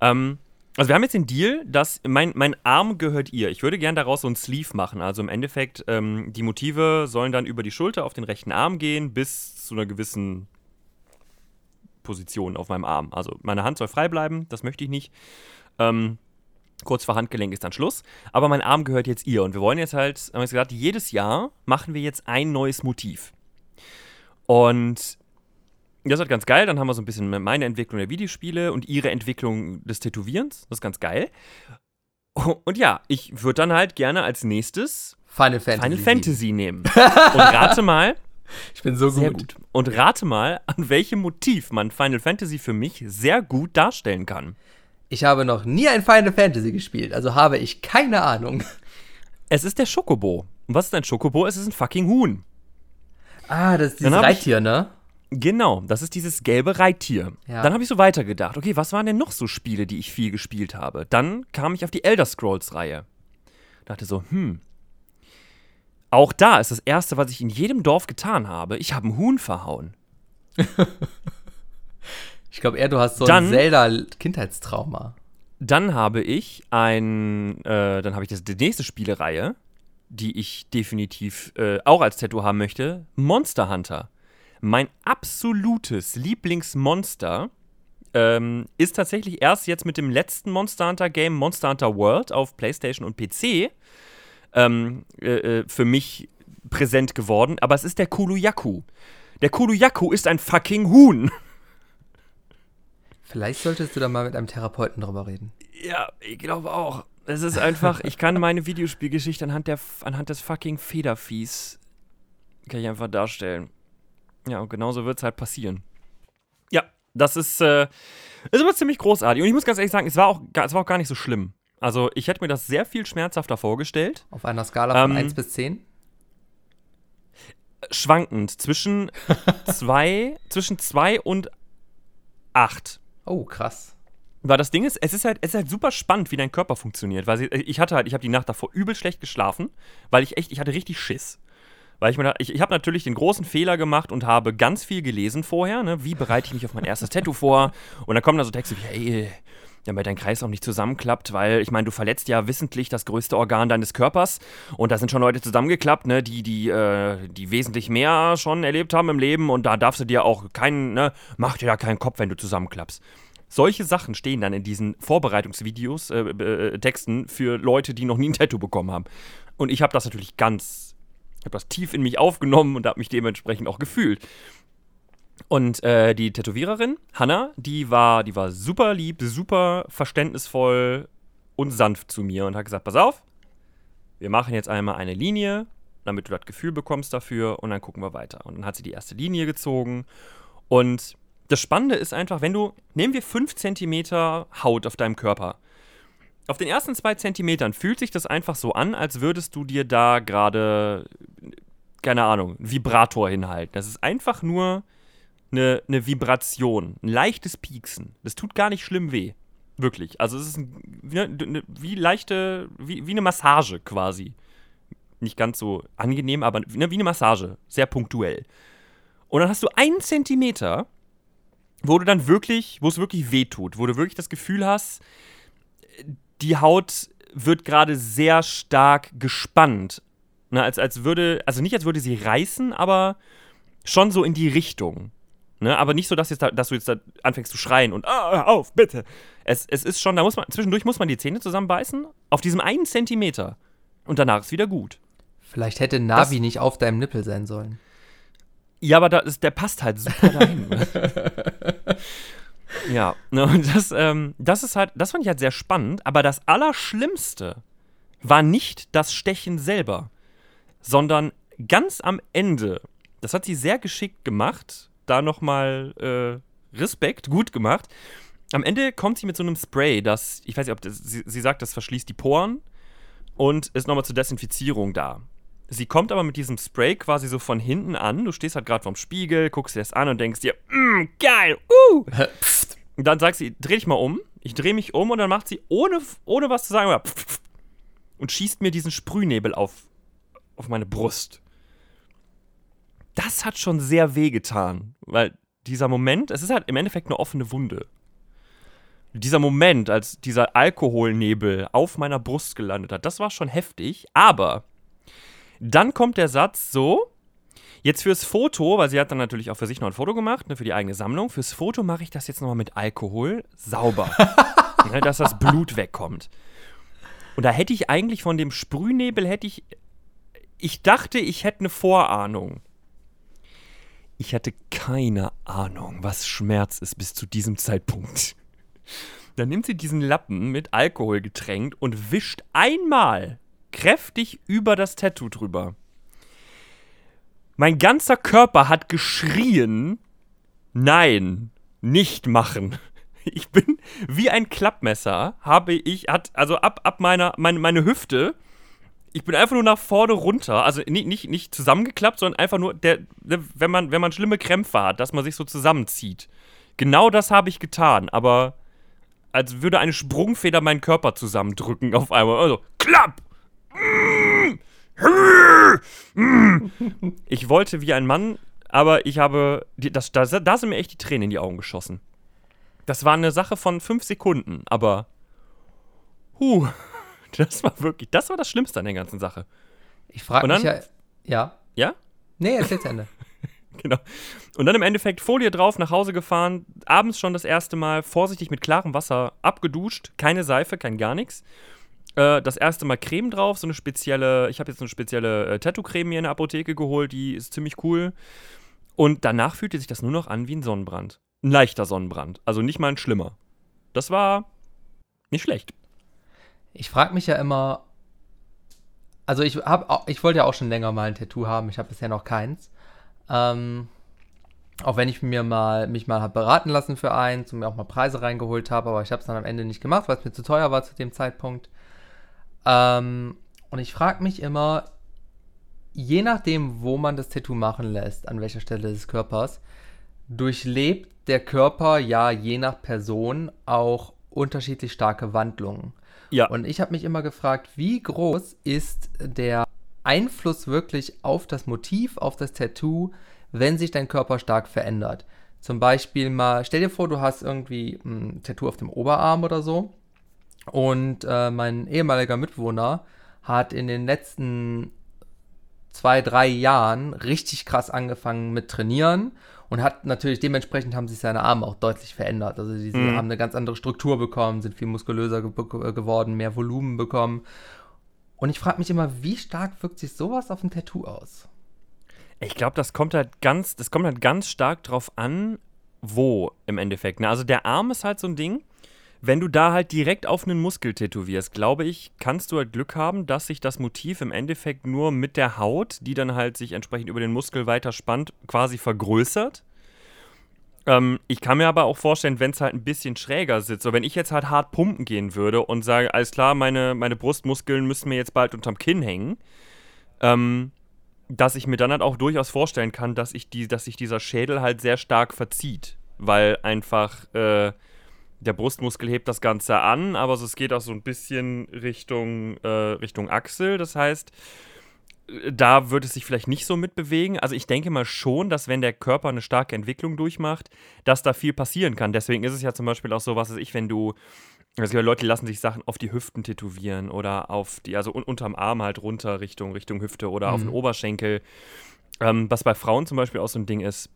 ähm, also wir haben jetzt den Deal, dass mein, mein Arm gehört ihr. Ich würde gern daraus so ein Sleeve machen. Also im Endeffekt, ähm, die Motive sollen dann über die Schulter auf den rechten Arm gehen, bis zu einer gewissen Position auf meinem Arm. Also meine Hand soll frei bleiben, das möchte ich nicht. Ähm, kurz vor Handgelenk ist dann Schluss. Aber mein Arm gehört jetzt ihr. Und wir wollen jetzt halt, haben wir gesagt, jedes Jahr machen wir jetzt ein neues Motiv. Und das ist halt ganz geil. Dann haben wir so ein bisschen meine Entwicklung der Videospiele und ihre Entwicklung des Tätowierens. Das ist ganz geil. Und ja, ich würde dann halt gerne als nächstes Final Fantasy. Final Fantasy nehmen. Und rate mal, Ich bin so gut. sehr gut. Und rate mal, an welchem Motiv man Final Fantasy für mich sehr gut darstellen kann. Ich habe noch nie ein Final Fantasy gespielt, also habe ich keine Ahnung. Es ist der Schokobo. Und was ist ein Schokobo? Es ist ein fucking Huhn. Ah, das ist dieses Reittier, ne? Genau, das ist dieses gelbe Reittier. Ja. Dann habe ich so weitergedacht, okay, was waren denn noch so Spiele, die ich viel gespielt habe? Dann kam ich auf die Elder Scrolls-Reihe. Dachte so, hm. Auch da ist das Erste, was ich in jedem Dorf getan habe, ich habe ein Huhn verhauen. Ich glaube eher, du hast so Dann- ein Zelda-Kindheitstrauma. Dann habe ich ein, äh, dann habe ich das, die nächste Spielereihe, die ich definitiv äh, auch als Tattoo haben möchte, Monster Hunter. Mein absolutes Lieblingsmonster ähm, ist tatsächlich erst jetzt mit dem letzten Monster Hunter Game, Monster Hunter World auf PlayStation und PC, ähm, äh, äh, für mich präsent geworden. Aber es ist der Kuluyaku. Der Kuluyaku ist ein fucking Huhn. Vielleicht solltest du da mal mit einem Therapeuten drüber reden. Ja, ich glaube auch. Es ist einfach, ich kann meine Videospielgeschichte anhand, der, anhand des fucking Federviehs kann ich einfach darstellen. Ja, und genauso wird es halt passieren. Ja, das ist, äh, ist aber ziemlich großartig. Und ich muss ganz ehrlich sagen, es war, auch, es war auch gar nicht so schlimm. Also, ich hätte mir das sehr viel schmerzhafter vorgestellt. Auf einer Skala von Ähm, 1 bis 10? Schwankend zwischen zwei, zwischen zwei und acht. Oh, krass. Weil das Ding ist, es ist halt, es ist halt super spannend, wie dein Körper funktioniert. Weil sie, ich hatte halt, ich habe die Nacht davor übel schlecht geschlafen, weil ich echt, ich hatte richtig Schiss. Weil ich mir, ich, ich habe natürlich den großen Fehler gemacht und habe ganz viel gelesen vorher, ne? Wie bereite ich mich auf mein erstes Tattoo vor? Und dann kommen da so Texte wie, hey, damit dein Kreis auch nicht zusammenklappt, weil ich meine, du verletzt ja wissentlich das größte Organ deines Körpers und da sind schon Leute zusammengeklappt, ne, die, die, äh, die wesentlich mehr schon erlebt haben im Leben und da darfst du dir auch keinen, ne, mach dir da keinen Kopf, wenn du zusammenklappst. Solche Sachen stehen dann in diesen Vorbereitungsvideos, äh, äh, Texten für Leute, die noch nie ein Tattoo bekommen haben. Und ich habe das natürlich ganz, habe das tief in mich aufgenommen und habe mich dementsprechend auch gefühlt. Und äh, die Tätowiererin, Hannah, die war, die war super lieb, super verständnisvoll und sanft zu mir und hat gesagt: Pass auf, wir machen jetzt einmal eine Linie damit du das Gefühl bekommst dafür und dann gucken wir weiter. Und dann hat sie die erste Linie gezogen und das Spannende ist einfach, wenn du, nehmen wir 5 cm Haut auf deinem Körper. Auf den ersten 2 Zentimetern fühlt sich das einfach so an, als würdest du dir da gerade, keine Ahnung, einen Vibrator hinhalten. Das ist einfach nur eine, eine Vibration, ein leichtes Pieksen. Das tut gar nicht schlimm weh. Wirklich. Also es ist ein, wie, eine, wie leichte, wie, wie eine Massage quasi. Nicht ganz so angenehm, aber wie eine Massage. Sehr punktuell. Und dann hast du einen Zentimeter, wo du dann wirklich, wo es wirklich weh tut, wo du wirklich das Gefühl hast, die Haut wird gerade sehr stark gespannt. Ne, als, als würde, also nicht als würde sie reißen, aber schon so in die Richtung. Ne, aber nicht so, dass, jetzt da, dass du jetzt da anfängst zu schreien und ah, auf, bitte. Es, es ist schon, da muss man, zwischendurch muss man die Zähne zusammenbeißen, auf diesem einen Zentimeter. Und danach ist wieder gut. Vielleicht hätte Navi das, nicht auf deinem Nippel sein sollen. Ja, aber ist, der passt halt super dahin. ja, ne, und das, ähm, das ist halt, das fand ich halt sehr spannend, aber das Allerschlimmste war nicht das Stechen selber, sondern ganz am Ende, das hat sie sehr geschickt gemacht, da nochmal äh, Respekt, gut gemacht. Am Ende kommt sie mit so einem Spray, das, ich weiß nicht, ob das, sie, sie sagt, das verschließt die Poren und ist nochmal zur Desinfizierung da. Sie kommt aber mit diesem Spray quasi so von hinten an. Du stehst halt gerade vorm Spiegel, guckst dir das an und denkst dir, mm, geil, uh. und dann sagt sie, dreh dich mal um. Ich drehe mich um und dann macht sie, ohne, ohne was zu sagen, und schießt mir diesen Sprühnebel auf, auf meine Brust. Das hat schon sehr weh getan, weil dieser Moment, es ist halt im Endeffekt eine offene Wunde. Dieser Moment, als dieser Alkoholnebel auf meiner Brust gelandet hat, das war schon heftig, aber dann kommt der Satz so, jetzt fürs Foto, weil sie hat dann natürlich auch für sich noch ein Foto gemacht, ne, für die eigene Sammlung, fürs Foto mache ich das jetzt nochmal mit Alkohol sauber, ne, dass das Blut wegkommt. Und da hätte ich eigentlich von dem Sprühnebel, hätte ich, ich dachte, ich hätte eine Vorahnung. Ich hatte keine Ahnung, was Schmerz ist bis zu diesem Zeitpunkt. Dann nimmt sie diesen Lappen mit Alkohol getränkt und wischt einmal kräftig über das Tattoo drüber. Mein ganzer Körper hat geschrien, nein, nicht machen. Ich bin wie ein Klappmesser, habe ich, hat, also ab, ab meiner, meine, meine Hüfte, ich bin einfach nur nach vorne runter, also nicht, nicht, nicht zusammengeklappt, sondern einfach nur, der, ne, wenn, man, wenn man schlimme Krämpfe hat, dass man sich so zusammenzieht. Genau das habe ich getan, aber als würde eine Sprungfeder meinen Körper zusammendrücken auf einmal. Also, klapp! Ich wollte wie ein Mann, aber ich habe. Das, da, da sind mir echt die Tränen in die Augen geschossen. Das war eine Sache von fünf Sekunden, aber. Huh, das war wirklich. Das war das Schlimmste an der ganzen Sache. Ich frage mich ja. Ja? Ja? Nee, erzähl's Ende. genau. Und dann im Endeffekt Folie drauf, nach Hause gefahren, abends schon das erste Mal, vorsichtig mit klarem Wasser abgeduscht, keine Seife, kein gar nichts. Äh, das erste Mal Creme drauf, so eine spezielle, ich habe jetzt eine spezielle äh, Tattoo-Creme hier in der Apotheke geholt, die ist ziemlich cool. Und danach fühlte sich das nur noch an wie ein Sonnenbrand. Ein leichter Sonnenbrand, also nicht mal ein schlimmer. Das war nicht schlecht. Ich frage mich ja immer, also ich hab, ich wollte ja auch schon länger mal ein Tattoo haben, ich habe bisher noch keins. Ähm, auch wenn ich mir mal, mich mal habe beraten lassen für eins und mir auch mal Preise reingeholt habe, aber ich habe es dann am Ende nicht gemacht, weil es mir zu teuer war zu dem Zeitpunkt. Ähm, und ich frage mich immer, je nachdem, wo man das Tattoo machen lässt, an welcher Stelle des Körpers, durchlebt der Körper ja je nach Person auch unterschiedlich starke Wandlungen. Ja. Und ich habe mich immer gefragt, wie groß ist der Einfluss wirklich auf das Motiv, auf das Tattoo, wenn sich dein Körper stark verändert? Zum Beispiel mal, stell dir vor, du hast irgendwie ein Tattoo auf dem Oberarm oder so und äh, mein ehemaliger Mitbewohner hat in den letzten zwei, drei Jahren richtig krass angefangen mit Trainieren und hat natürlich dementsprechend haben sich seine Arme auch deutlich verändert. Also sie mhm. haben eine ganz andere Struktur bekommen, sind viel muskulöser ge geworden, mehr Volumen bekommen. Und ich frage mich immer, wie stark wirkt sich sowas auf ein Tattoo aus? Ich glaube, das kommt halt ganz, das kommt halt ganz stark drauf an, wo im Endeffekt. Ne? Also der Arm ist halt so ein Ding wenn du da halt direkt auf einen Muskel tätowierst, glaube ich, kannst du halt Glück haben, dass sich das Motiv im Endeffekt nur mit der Haut, die dann halt sich entsprechend über den Muskel weiter spannt, quasi vergrößert. Ähm, ich kann mir aber auch vorstellen, wenn es halt ein bisschen schräger sitzt, so wenn ich jetzt halt hart pumpen gehen würde und sage, alles klar, meine, meine Brustmuskeln müssen mir jetzt bald unterm Kinn hängen, ähm, dass ich mir dann halt auch durchaus vorstellen kann, dass, ich die, dass sich dieser Schädel halt sehr stark verzieht, weil einfach äh, der Brustmuskel hebt das Ganze an, aber es geht auch so ein bisschen Richtung, äh, Richtung Achsel. Das heißt, äh, da würde es sich vielleicht nicht so mitbewegen. Also ich denke mal schon, dass wenn der Körper eine starke Entwicklung durchmacht, dass da viel passieren kann. Deswegen ist es ja zum Beispiel auch so, was weiß ich, wenn du es gibt ja Leute, die lassen sich Sachen auf die Hüften tätowieren oder auf die, also un unterm Arm halt runter Richtung, Richtung Hüfte oder mhm. auf den Oberschenkel. Ähm, was bei Frauen zum Beispiel auch so ein Ding ist,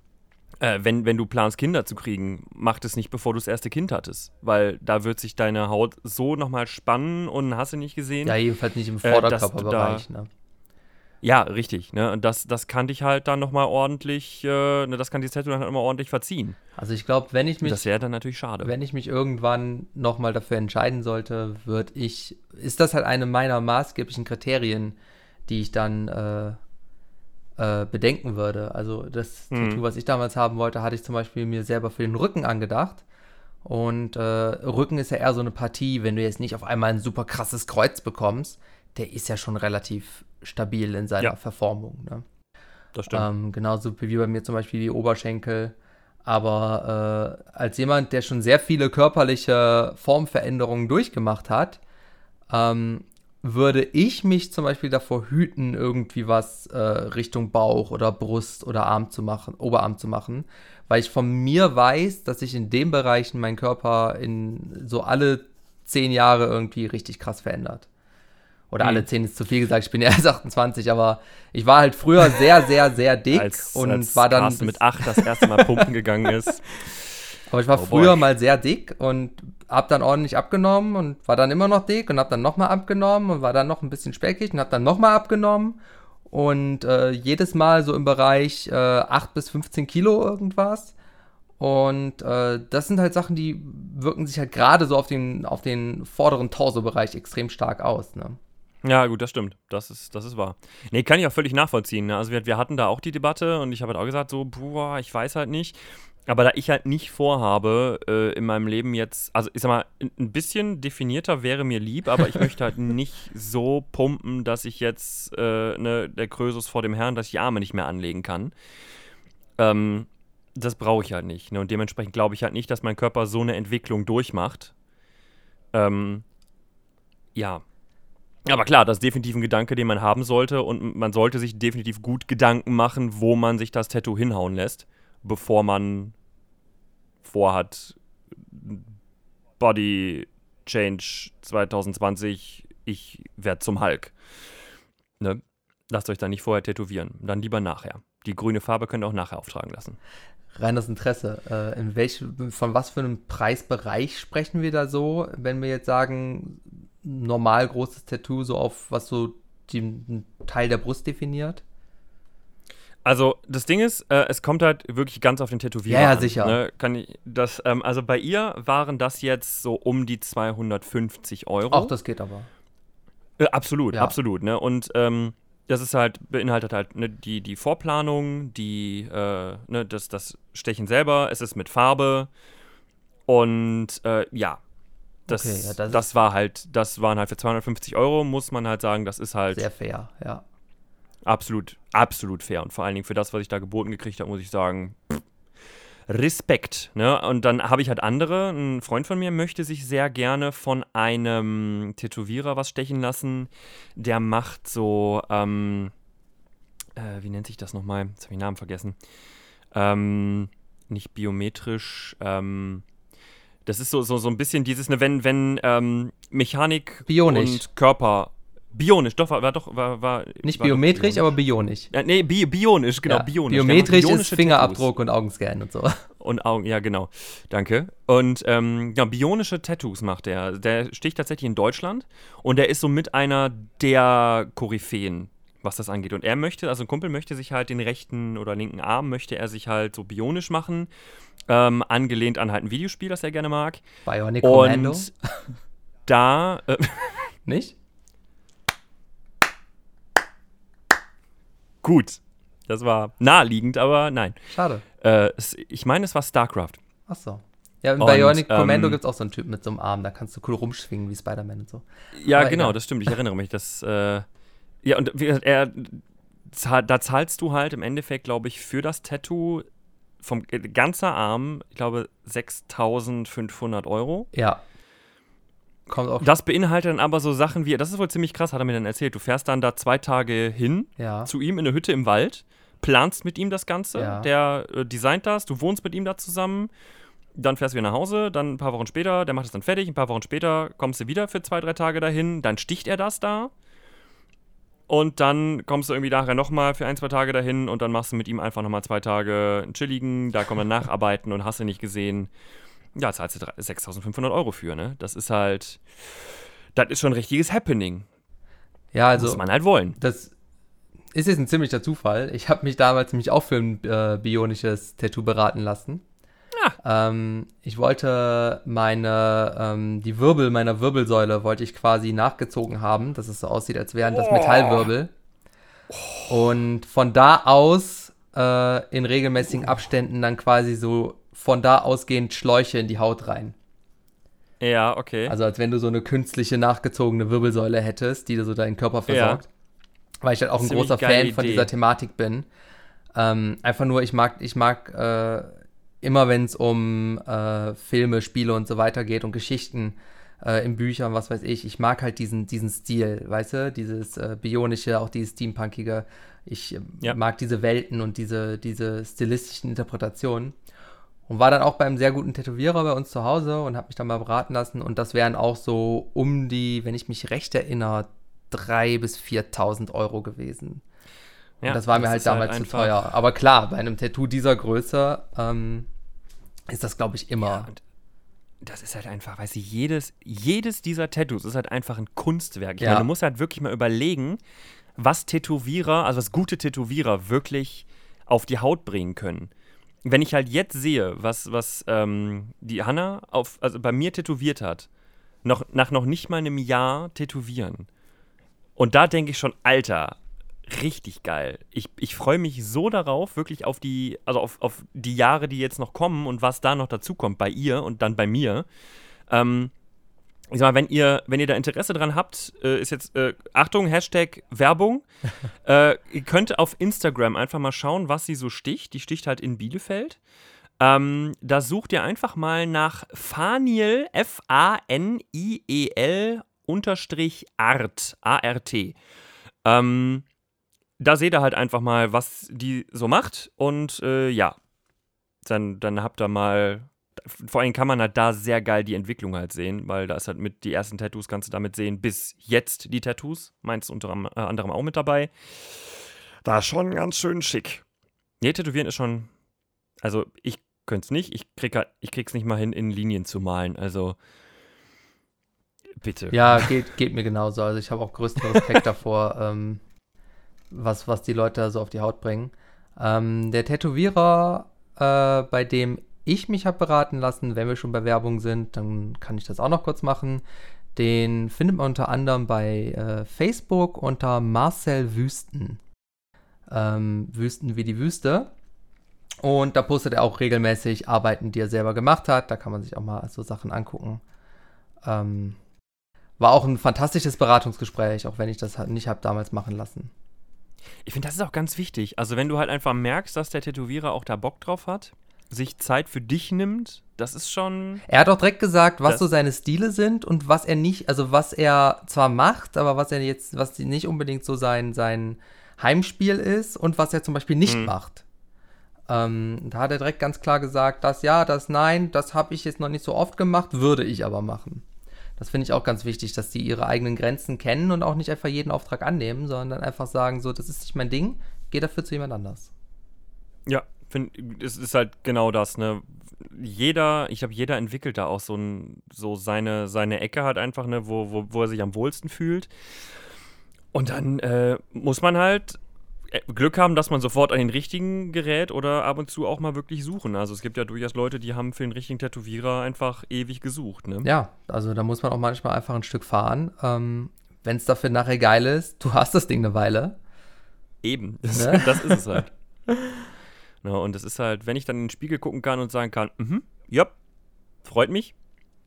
äh, wenn, wenn du planst, Kinder zu kriegen, mach das nicht, bevor du das erste Kind hattest. Weil da wird sich deine Haut so nochmal spannen und hast du nicht gesehen. Ja, jedenfalls nicht im Vorderkörperbereich, äh, ne? Ja, richtig. Ne? Und das, das kann dich halt dann nochmal ordentlich, äh, ne, das kann die Tattoo dann halt nochmal ordentlich verziehen. Also ich glaube, wenn ich mich. Das wäre dann natürlich schade. Wenn ich mich irgendwann nochmal dafür entscheiden sollte, würde ich. Ist das halt eine meiner maßgeblichen Kriterien, die ich dann äh, bedenken würde. Also das mhm. Tattoo, was ich damals haben wollte, hatte ich zum Beispiel mir selber für den Rücken angedacht. Und äh, Rücken ist ja eher so eine Partie, wenn du jetzt nicht auf einmal ein super krasses Kreuz bekommst, der ist ja schon relativ stabil in seiner ja. Verformung. Ne? Das stimmt. Ähm, genauso wie bei mir zum Beispiel die Oberschenkel. Aber äh, als jemand, der schon sehr viele körperliche Formveränderungen durchgemacht hat, ähm, würde ich mich zum Beispiel davor hüten, irgendwie was äh, Richtung Bauch oder Brust oder Arm zu machen, Oberarm zu machen, weil ich von mir weiß, dass sich in den Bereichen mein Körper in so alle zehn Jahre irgendwie richtig krass verändert. Oder mhm. alle zehn ist zu viel gesagt, ich bin ja erst 28, aber ich war halt früher sehr, sehr, sehr dick als, und als war dann. Carsten mit acht das erste Mal pumpen gegangen ist. Aber ich war oh früher mal sehr dick und hab dann ordentlich abgenommen und war dann immer noch dick und hab dann nochmal abgenommen und war dann noch ein bisschen speckig und hab dann nochmal abgenommen. Und äh, jedes Mal so im Bereich äh, 8 bis 15 Kilo irgendwas. Und äh, das sind halt Sachen, die wirken sich halt gerade so auf den, auf den vorderen Torso-Bereich extrem stark aus. Ne? Ja, gut, das stimmt. Das ist, das ist wahr. Nee, kann ich auch völlig nachvollziehen. Ne? Also wir, wir hatten da auch die Debatte und ich habe halt auch gesagt, so, boah, ich weiß halt nicht. Aber da ich halt nicht vorhabe, äh, in meinem Leben jetzt, also ich sag mal, ein bisschen definierter wäre mir lieb, aber ich möchte halt nicht so pumpen, dass ich jetzt, äh, ne, der Krösus vor dem Herrn, dass ich die Arme nicht mehr anlegen kann. Ähm, das brauche ich halt nicht. Ne? Und dementsprechend glaube ich halt nicht, dass mein Körper so eine Entwicklung durchmacht. Ähm, ja. Aber klar, das ist definitiv ein Gedanke, den man haben sollte und man sollte sich definitiv gut Gedanken machen, wo man sich das Tattoo hinhauen lässt bevor man vorhat, Body Change 2020, ich werde zum Hulk. Ne? Lasst euch da nicht vorher tätowieren, dann lieber nachher. Die grüne Farbe könnt ihr auch nachher auftragen lassen. Reines Interesse. Äh, in welch, von was für einem Preisbereich sprechen wir da so, wenn wir jetzt sagen, normal großes Tattoo, so auf was so den Teil der Brust definiert? Also das Ding ist, äh, es kommt halt wirklich ganz auf den Tätowierer ja, ja, sicher. Ne? Kann ich das, ähm, also bei ihr waren das jetzt so um die 250 Euro. Ach, das geht aber. Äh, absolut, ja. absolut. Ne? Und ähm, das ist halt, beinhaltet halt ne, die, die Vorplanung, die, äh, ne, das, das Stechen selber, es ist mit Farbe und äh, ja. Das, okay, ja, das, das war halt, das waren halt für 250 Euro, muss man halt sagen, das ist halt. Sehr fair, ja absolut, absolut fair. Und vor allen Dingen für das, was ich da geboten gekriegt habe, muss ich sagen, pff, Respekt. Ne? Und dann habe ich halt andere. Ein Freund von mir möchte sich sehr gerne von einem Tätowierer was stechen lassen. Der macht so, ähm, äh, wie nennt sich das nochmal? Jetzt habe ich den Namen vergessen. Ähm, nicht biometrisch, ähm, das ist so, so, so ein bisschen dieses, ne, wenn, wenn ähm, Mechanik Bionisch. und Körper Bionisch, doch, war, doch, war, war Nicht war biometrisch, bionisch. aber bionisch. Ja, nee, bi bionisch, genau, ja, bionisch. Biometrisch ist Fingerabdruck Tattoos. und Augenscan und so. Und Augen, ja, genau. Danke. Und ähm, ja, bionische Tattoos macht er. Der sticht tatsächlich in Deutschland und der ist so mit einer der Koryphäen, was das angeht. Und er möchte, also ein Kumpel möchte sich halt den rechten oder linken Arm, möchte er sich halt so bionisch machen, ähm, angelehnt an halt ein Videospiel, das er gerne mag. Bionic Commando? Und da. Äh, Nicht? Gut. Das war naheliegend, aber nein. Schade. Äh, es, ich meine, es war StarCraft. Ach so. Ja, in Bionic Commando ähm, gibt es auch so einen Typ mit so einem Arm, da kannst du cool rumschwingen wie Spider-Man und so. Ja, Aber genau, egal. das stimmt. Ich erinnere mich. Das, äh, ja, und er, da zahlst du halt im Endeffekt, glaube ich, für das Tattoo vom äh, ganzer Arm, ich glaube, 6500 Euro. Ja. Kommt auch. Das beinhaltet dann aber so Sachen wie, das ist wohl ziemlich krass, hat er mir dann erzählt. Du fährst dann da zwei Tage hin Ja. zu ihm in eine Hütte im Wald, planst mit ihm das Ganze, Ja. der äh, designt das, du wohnst mit ihm da zusammen, dann fährst du wieder nach Hause, dann ein paar Wochen später, der macht es dann fertig, ein paar Wochen später kommst du wieder für zwei, drei Tage dahin, dann sticht er das da und dann kommst du irgendwie nachher nochmal für ein, zwei Tage dahin und dann machst du mit ihm einfach nochmal zwei Tage einen chilligen, da kommen dann Nacharbeiten und hast du nicht gesehen. Ja, zahlst du drei- 6.500 Euro für, ne? Das ist halt, das ist schon ein richtiges Happening. Ja, also. Muss man halt wollen. Das ist jetzt ein ziemlicher Zufall. Ich habe mich damals nämlich auch für ein äh, bionisches Tattoo beraten lassen. Ähm, ich wollte meine, ähm, die Wirbel meiner Wirbelsäule wollte ich quasi nachgezogen haben, dass es so aussieht, als wären das Metallwirbel. Und von da aus äh, in regelmäßigen Abständen dann quasi so von da ausgehend Schläuche in die Haut rein. Ja, okay. Also als wenn du so eine künstliche nachgezogene Wirbelsäule hättest, die dir so deinen Körper versorgt. Weil ich halt auch ein Ziemlich großer Fan von Idee. dieser Thematik bin. Ähm, einfach nur, ich mag, ich mag äh, immer, wenn es um äh, Filme, Spiele und so weiter geht und Geschichten äh, in Büchern, was weiß ich, ich mag halt diesen, diesen Stil, weißt du, dieses äh, bionische, auch dieses steampunkige. Ich äh, Ja. mag diese Welten und diese, diese stilistischen Interpretationen. Und war dann auch beim sehr guten Tätowierer bei uns zu Hause und habe mich dann mal beraten lassen. Und das wären auch so um die, wenn ich mich recht erinnere, 3.000 bis 4.000 Euro gewesen. Ja, und das war mir halt ist damals zu einfach- teuer. Aber klar, bei einem Tattoo dieser Größe ähm, ist das, glaube ich, immer. Ja, das ist halt einfach, weißt du, jedes, jedes dieser Tattoos ist halt einfach ein Kunstwerk. Ich Ja. meine, du musst halt wirklich mal überlegen, was Tätowierer, also was gute Tätowierer wirklich auf die Haut bringen können. Wenn ich halt jetzt sehe, was, was ähm, die Hanna auf, also bei mir tätowiert hat, noch, nach noch nicht mal einem Jahr tätowieren. Und da denke ich schon, Alter, richtig geil. Ich, ich freue mich so darauf, wirklich auf die, also auf, auf die Jahre, die jetzt noch kommen und was da noch dazu kommt bei ihr und dann bei mir. Ähm, ich sag mal, wenn ihr, wenn ihr da Interesse dran habt, äh, ist jetzt, äh, Achtung, Hashtag Werbung. äh, ihr könnt auf Instagram einfach mal schauen, was sie so sticht. Die sticht halt in Bielefeld. Ähm, da sucht ihr einfach mal nach Faniel, F-A-N-I-E-L unterstrich Art, A-R-T. Ähm, da seht ihr halt einfach mal, was die so macht und äh, ja, dann, dann habt ihr mal, vor allem kann man halt da sehr geil die Entwicklung halt sehen, weil da ist halt mit die ersten Tattoos kannst du damit sehen, bis jetzt die Tattoos, meins unter äh, anderem auch mit dabei. Da ist schon ganz schön schick. Nee, Tätowieren ist schon, also ich könnte es nicht, ich, krieg halt, ich krieg's nicht mal hin, in Linien zu malen, also bitte. Ja, geht, geht mir genauso. Also ich habe auch größten Respekt davor, ähm, was, was die Leute da so auf die Haut bringen. Ähm, der Tätowierer, äh, bei dem ich mich habe beraten lassen, wenn wir schon bei Werbung sind, dann kann ich das auch noch kurz machen. Den findet man unter anderem bei äh, Facebook unter Marcel Wüsten. Ähm, Wüsten wie die Wüste. Und da postet er auch regelmäßig Arbeiten, die er selber gemacht hat. Da kann man sich auch mal so Sachen angucken. Ähm, war auch ein fantastisches Beratungsgespräch, auch wenn ich das halt nicht habe damals machen lassen. Ich finde, das ist auch ganz wichtig. Also, wenn du halt einfach merkst, dass der Tätowierer auch da Bock drauf hat, sich Zeit für dich nimmt, das ist schon. Er hat auch direkt gesagt, was so seine Stile sind und was er nicht, also was er zwar macht, aber was er jetzt, was nicht unbedingt so sein, sein Heimspiel ist und was er zum Beispiel nicht Mhm. macht. Ähm, da hat er direkt ganz klar gesagt, das ja, das nein, das habe ich jetzt noch nicht so oft gemacht, würde ich aber machen. Das finde ich auch ganz wichtig, dass die ihre eigenen Grenzen kennen und auch nicht einfach jeden Auftrag annehmen, sondern einfach sagen, so, das ist nicht mein Ding, geh dafür zu jemand anders. Ja, find, es ist halt genau das, ne? Jeder, ich glaube, jeder entwickelt da auch so, ein, so seine, seine Ecke halt einfach, ne, wo, wo, wo er sich am wohlsten fühlt. Und dann äh, muss man halt äh, Glück haben, dass man sofort an den richtigen gerät oder ab und zu auch mal wirklich suchen. Also es gibt ja durchaus Leute, die haben für den richtigen Tätowierer einfach ewig gesucht. Ne? Ja, also da muss man auch manchmal einfach ein Stück fahren. Ähm, Wenn es dafür nachher geil ist, du hast das Ding eine Weile. Eben, das, ne? das ist es halt. ja, und das ist halt, wenn ich dann in den Spiegel gucken kann und sagen kann, mhm, ja, freut mich,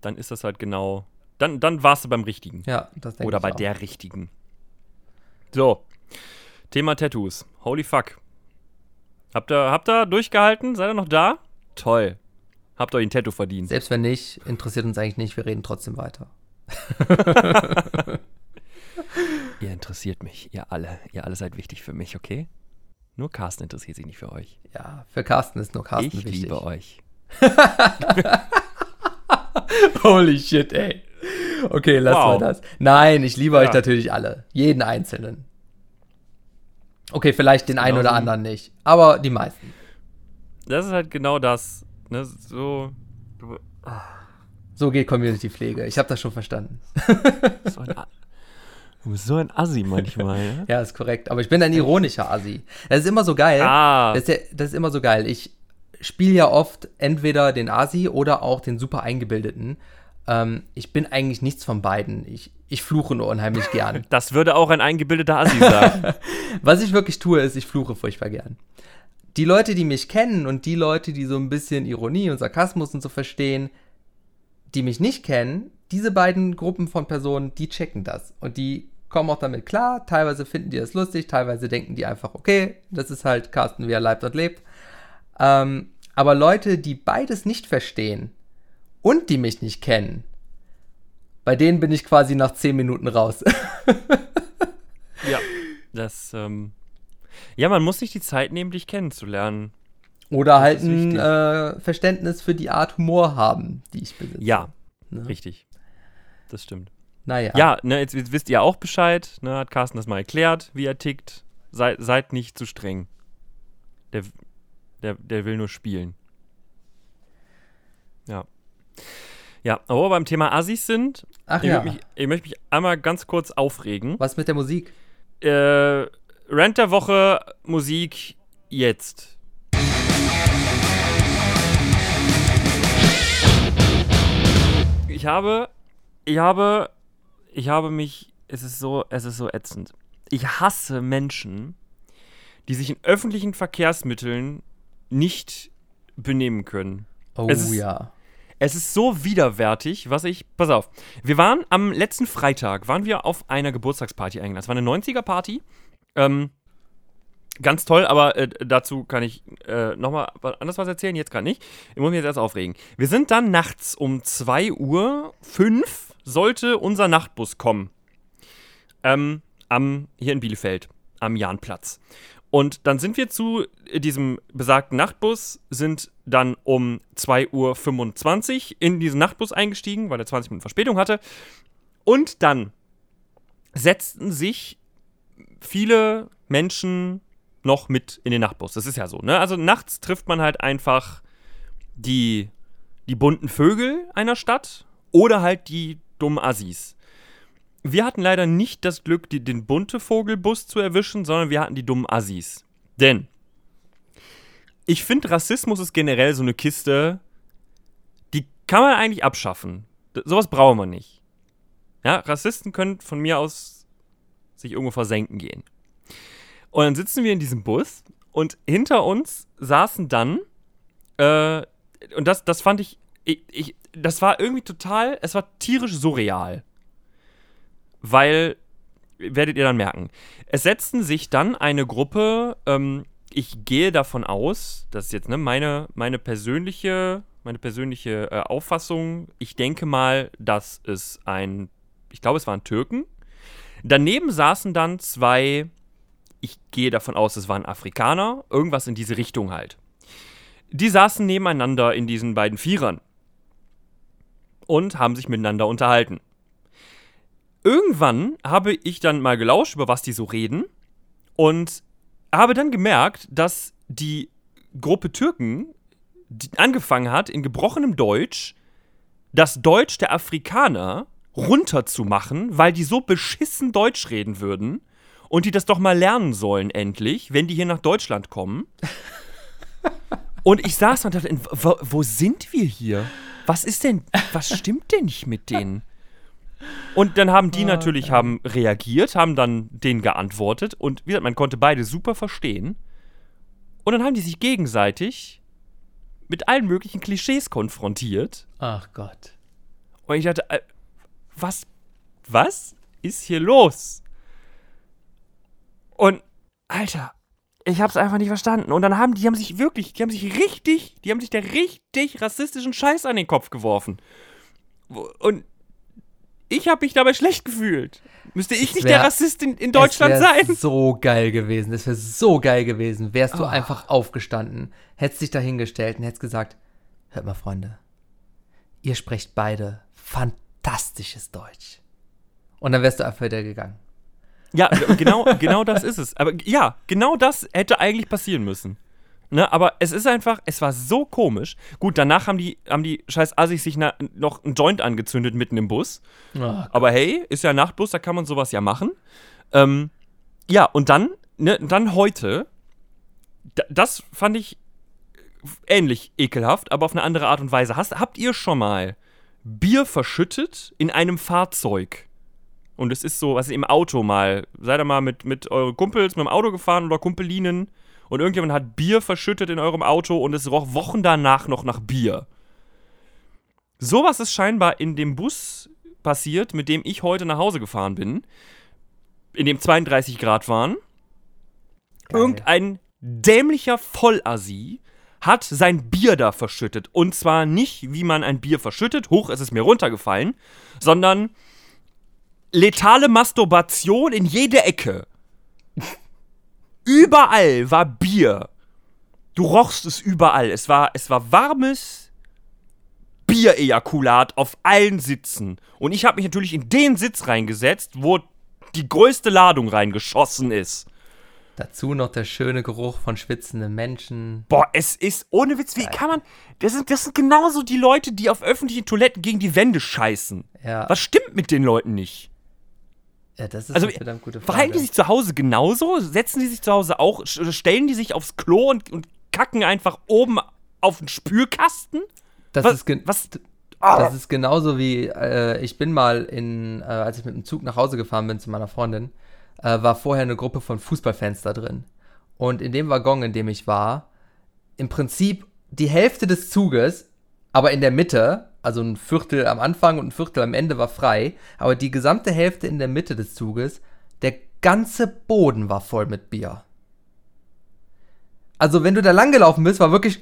dann ist das halt genau, dann, dann warst du beim Richtigen. Ja, das denke ich Oder bei auch. der Richtigen. So, Thema Tattoos. Holy fuck. Habt ihr, habt ihr durchgehalten? Seid ihr noch da? Toll. Habt euch ein Tattoo verdient. Selbst wenn nicht, interessiert uns eigentlich nicht, wir reden trotzdem weiter. Ihr interessiert mich, ihr alle. Ihr alle seid wichtig für mich, okay? Nur Carsten interessiert sich nicht für euch. Ja, für Carsten ist nur Carsten ich wichtig. liebe euch. Holy shit, ey. Okay, lass Wow. mal das. Nein, ich liebe euch Ja. natürlich alle. Jeden einzelnen. Okay, vielleicht den einen oder Genauso- anderen nicht, aber die meisten. Das ist halt genau das. Ne? So, du, So geht Community-Pflege. Ich habe das schon verstanden. so ein, du bist so ein Assi manchmal. Ja, ist korrekt. Aber ich bin ein ironischer Assi. Das ist immer so geil. Ah, Das ist, ja, das ist immer so geil. Ich spiele ja oft entweder den Asi oder auch den super Eingebildeten. Ähm, ich bin eigentlich nichts von beiden. Ich, ich fluche nur unheimlich gern. das würde auch ein eingebildeter Assi sagen. Was ich wirklich tue, ist, ich fluche furchtbar gern. Die Leute, die mich kennen und die Leute, die so ein bisschen Ironie und Sarkasmus und so verstehen, die mich nicht kennen, diese beiden Gruppen von Personen, die checken das. Und die kommen auch damit klar. Teilweise finden die das lustig, teilweise denken die einfach, okay, das ist halt Carsten, wie er leibt und lebt. Ähm, aber Leute, die beides nicht verstehen und die mich nicht kennen, bei denen bin ich quasi nach 10 Minuten raus. ja. Das, ähm, ja, man muss sich die Zeit nehmen, dich kennenzulernen. Oder halt ist ein äh, Verständnis für die Art Humor haben, die ich besitze. Ja, Ne? richtig. Das stimmt. Naja. Ja, ne, jetzt, jetzt wisst ihr auch Bescheid. Ne, hat Carsten das mal erklärt, wie er tickt. Sei, seid nicht zu streng. Der, der, der will nur spielen. Ja. Ja, aber beim Thema Assis sind, Ach ich, ja. mich, ich möchte mich einmal ganz kurz aufregen. Was mit der Musik? Äh, Rant der Woche, Musik, jetzt. Ich habe, ich habe, ich habe mich, es ist so, es ist so ätzend. Ich hasse Menschen, die sich in öffentlichen Verkehrsmitteln nicht benehmen können. Oh Es ist- ja. Es ist so widerwärtig, was ich. Pass auf. Wir waren am letzten Freitag, waren wir auf einer Geburtstagsparty eingeladen. Es war eine 90er-Party. Ähm, ganz toll, aber äh, dazu kann ich äh, nochmal anders was erzählen, jetzt gerade nicht. Ich muss mich jetzt erst aufregen. Wir sind dann nachts um 2 Uhr 5 sollte unser Nachtbus kommen. Ähm, am, hier in Bielefeld, am Jahnplatz. Und dann sind wir zu diesem besagten Nachtbus, sind dann um 2.25 Uhr in diesen Nachtbus eingestiegen, weil er 20 Minuten Verspätung hatte. Und dann setzten sich viele Menschen noch mit in den Nachtbus. Das ist ja so, ne? Also nachts trifft man halt einfach die, die bunten Vögel einer Stadt oder halt die dummen Assis. Wir hatten leider nicht das Glück, die, den bunte Vogelbus zu erwischen, sondern wir hatten die dummen Assis. Denn ich finde, Rassismus ist generell so eine Kiste, die kann man eigentlich abschaffen. D sowas brauchen wir nicht. Ja, Rassisten können von mir aus sich irgendwo versenken gehen. Und dann sitzen wir in diesem Bus und hinter uns saßen dann, äh, und das, das fand ich, ich, ich, das war irgendwie total, es war tierisch surreal. Weil, werdet ihr dann merken, es setzten sich dann eine Gruppe, ähm, ich gehe davon aus, das ist jetzt ne, meine, meine persönliche, meine persönliche äh, Auffassung, ich denke mal, dass es ein, ich glaube, es waren Türken. Daneben saßen dann zwei, ich gehe davon aus, es waren Afrikaner, irgendwas in diese Richtung halt. Die saßen nebeneinander in diesen beiden Vierern und haben sich miteinander unterhalten. Irgendwann habe ich dann mal gelauscht, über was die so reden und habe dann gemerkt, dass die Gruppe Türken angefangen hat, in gebrochenem Deutsch das Deutsch der Afrikaner runterzumachen, weil die so beschissen Deutsch reden würden und die das doch mal lernen sollen, endlich, wenn die hier nach Deutschland kommen. und ich saß und dachte, wo, wo sind wir hier? Was ist denn, was stimmt denn nicht mit denen? Und dann haben die oh, natürlich haben reagiert, haben dann denen geantwortet und wie gesagt, man konnte beide super verstehen. Und dann haben die sich gegenseitig mit allen möglichen Klischees konfrontiert. Ach Gott. Und ich dachte, äh, was, was ist hier los? Und, Alter, ich hab's einfach nicht verstanden. Und dann haben die haben sich wirklich, die haben sich richtig, die haben sich der richtig rassistischen Scheiß an den Kopf geworfen. Und ich habe mich dabei schlecht gefühlt. Müsste ich nicht wär, der Rassist in, in Deutschland es sein? so geil gewesen. Das wäre so geil gewesen. Wärst du oh. einfach aufgestanden, hättest dich dahingestellt und hättest gesagt: Hört mal, Freunde, ihr sprecht beide fantastisches Deutsch. Und dann wärst du einfach wieder gegangen. Ja, genau, genau das ist es. Aber ja, genau das hätte eigentlich passieren müssen. Ne, aber es ist einfach, es war so komisch. Gut, danach haben die, haben die scheiß Assis sich na, noch ein Joint angezündet mitten im Bus. Oh, aber hey, ist ja Nachtbus, da kann man sowas ja machen. Ähm, ja, und dann, ne, dann heute, das fand ich ähnlich ekelhaft, aber auf eine andere Art und Weise. Hast, habt ihr schon mal Bier verschüttet in einem Fahrzeug? Und es ist so, was im Auto mal, seid ihr mal mit, mit euren Kumpels mit dem Auto gefahren oder Kumpelinen und irgendjemand hat Bier verschüttet in eurem Auto und es roch Wochen danach noch nach Bier. Sowas ist scheinbar in dem Bus passiert, mit dem ich heute nach Hause gefahren bin, in dem 32 Grad waren. Geil. Irgendein dämlicher Vollassi hat sein Bier da verschüttet. Und zwar nicht, wie man ein Bier verschüttet, hoch ist es mir runtergefallen, sondern letale Masturbation in jede Ecke. Überall war Bier. Du rochst es überall. Es war, es war warmes Bierejakulat auf allen Sitzen. Und ich habe mich natürlich in den Sitz reingesetzt, wo die größte Ladung reingeschossen ist. Dazu noch der schöne Geruch von schwitzenden Menschen. Boah, es ist ohne Witz, wie kann man. Das sind, das sind genauso die Leute, die auf öffentlichen Toiletten gegen die Wände scheißen. Ja. Was stimmt mit den Leuten nicht? Ja, das ist also, eine verdammt gute Frage. Verhalten die sich zu Hause genauso? Setzen die sich zu Hause auch? Stellen die sich aufs Klo und, und kacken einfach oben auf den Spülkasten? Das was, ist was, oh. Das ist genauso wie, äh, ich bin mal in, äh, als ich mit dem Zug nach Hause gefahren bin zu meiner Freundin, äh, war vorher eine Gruppe von Fußballfans da drin. Und in dem Waggon, in dem ich war, im Prinzip die Hälfte des Zuges, aber in der Mitte, also ein Viertel am Anfang und ein Viertel am Ende war frei, aber die gesamte Hälfte in der Mitte des Zuges, der ganze Boden war voll mit Bier. Also wenn du da langgelaufen bist, war wirklich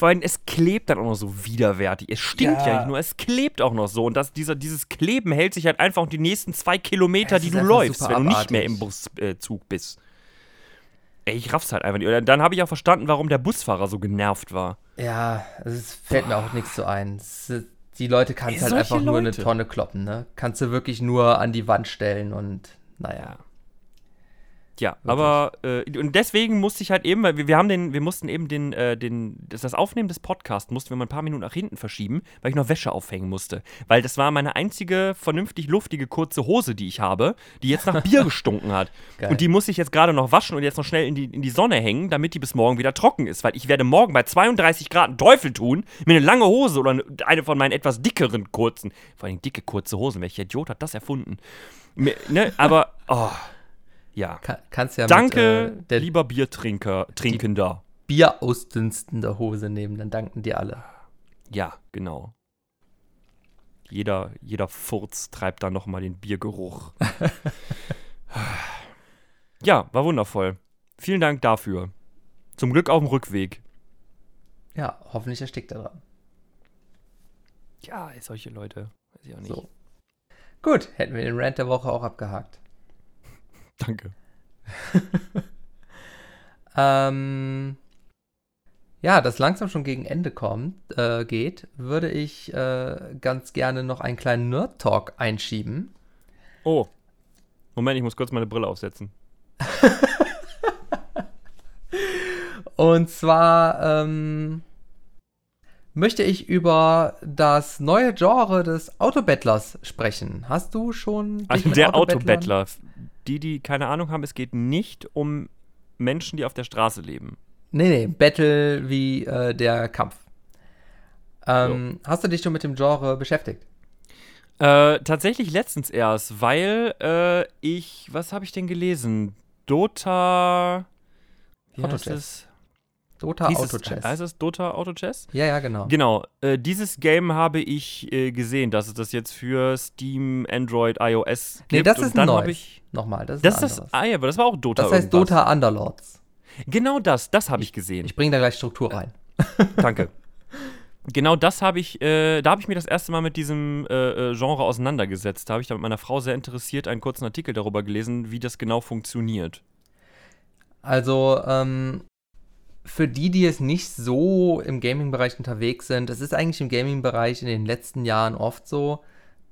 vor allem, es klebt dann auch noch so widerwärtig. Es stinkt ja, ja nicht nur, es klebt auch noch so. Und das, dieser, dieses Kleben hält sich halt einfach die nächsten zwei Kilometer, die du läufst, wenn du nicht mehr im Buszug äh, bist. Ey, ich raff's halt einfach nicht. Und dann habe ich auch verstanden, warum der Busfahrer so genervt war. Ja, es fällt mir auch nichts so ein. Die Leute kannst halt einfach Leute. nur eine Tonne kloppen, ne? Kannst du wirklich nur an die Wand stellen und naja. Ja, Wirklich? aber äh, und deswegen musste ich halt eben, weil wir, wir haben den, wir mussten eben den, äh, den, das, das Aufnehmen des Podcasts mussten wir mal ein paar Minuten nach hinten verschieben, weil ich noch Wäsche aufhängen musste. Weil das war meine einzige vernünftig luftige kurze Hose, die ich habe, die jetzt nach Bier gestunken hat. Geil. Und die muss ich jetzt gerade noch waschen und jetzt noch schnell in die, in die Sonne hängen, damit die bis morgen wieder trocken ist. Weil ich werde morgen bei 32 Grad einen Teufel tun, mir eine lange Hose oder eine von meinen etwas dickeren kurzen, vor allem dicke kurze Hosen, welcher Idiot hat das erfunden? ne, aber, oh. Ja. Kann, kannst ja Danke, mit, äh, der, lieber Biertrinker, Trinkender. Bier ausdünstende Hose nehmen, dann danken dir alle. Ja, genau. Jeder, jeder Furz treibt da nochmal den Biergeruch. ja, war wundervoll. Vielen Dank dafür. Zum Glück auf dem Rückweg. Ja, hoffentlich erstickt er dran. Ja, solche Leute. Weiß ich auch nicht. So. Gut, hätten wir den Rant der Woche auch abgehakt. Danke. ähm, ja, das langsam schon gegen Ende kommt, äh, geht, würde ich äh, ganz gerne noch einen kleinen Nerd-Talk einschieben. Oh. Moment, ich muss kurz meine Brille aufsetzen. Und zwar ähm, möchte ich über das neue Genre des Autobettlers sprechen. Hast du schon. Also der Autobettler. Die, die keine Ahnung haben, es geht nicht um Menschen, die auf der Straße leben. Nee, nee, Battle wie äh, der Kampf. Ähm, so. Hast du dich schon mit dem Genre beschäftigt? Äh, tatsächlich letztens erst, weil äh, ich, was habe ich denn gelesen? Dota. Wie heißt es? Dota Auto Chess. Heißt es Dota Auto Chess? Ja, ja, genau. Genau. Äh, dieses Game habe ich äh, gesehen, dass es das jetzt für Steam, Android, iOS gibt. Nee, das ist ein neues. Ich, Nochmal, das ist Das ist, ah ja, aber das war auch Dota Das heißt irgendwas. Dota Underlords. Genau das, das habe ich gesehen. Ich bringe da gleich Struktur rein. Danke. Genau das habe ich, äh, da habe ich mir das erste Mal mit diesem äh, äh, Genre auseinandergesetzt. Da habe ich da mit meiner Frau sehr interessiert einen kurzen Artikel darüber gelesen, wie das genau funktioniert. Also, ähm, für die, die es nicht so im Gaming-Bereich unterwegs sind, es ist eigentlich im Gaming-Bereich in den letzten Jahren oft so,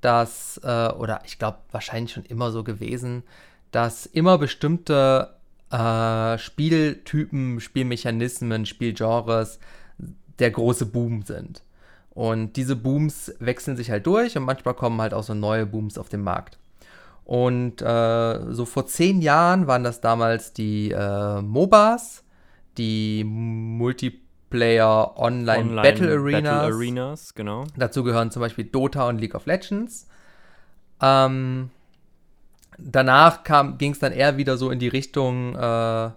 dass, äh, oder ich glaube wahrscheinlich schon immer so gewesen, dass immer bestimmte äh, Spieltypen, Spielmechanismen, Spielgenres der große Boom sind. Und diese Booms wechseln sich halt durch und manchmal kommen halt auch so neue Booms auf den Markt. Und äh, so vor zehn Jahren waren das damals die äh, MOBAs, die Multiplayer Online, Online Battle, Arenas. Battle Arenas. genau. Dazu gehören zum Beispiel Dota und League of Legends. Ähm, danach ging es dann eher wieder so in die Richtung äh,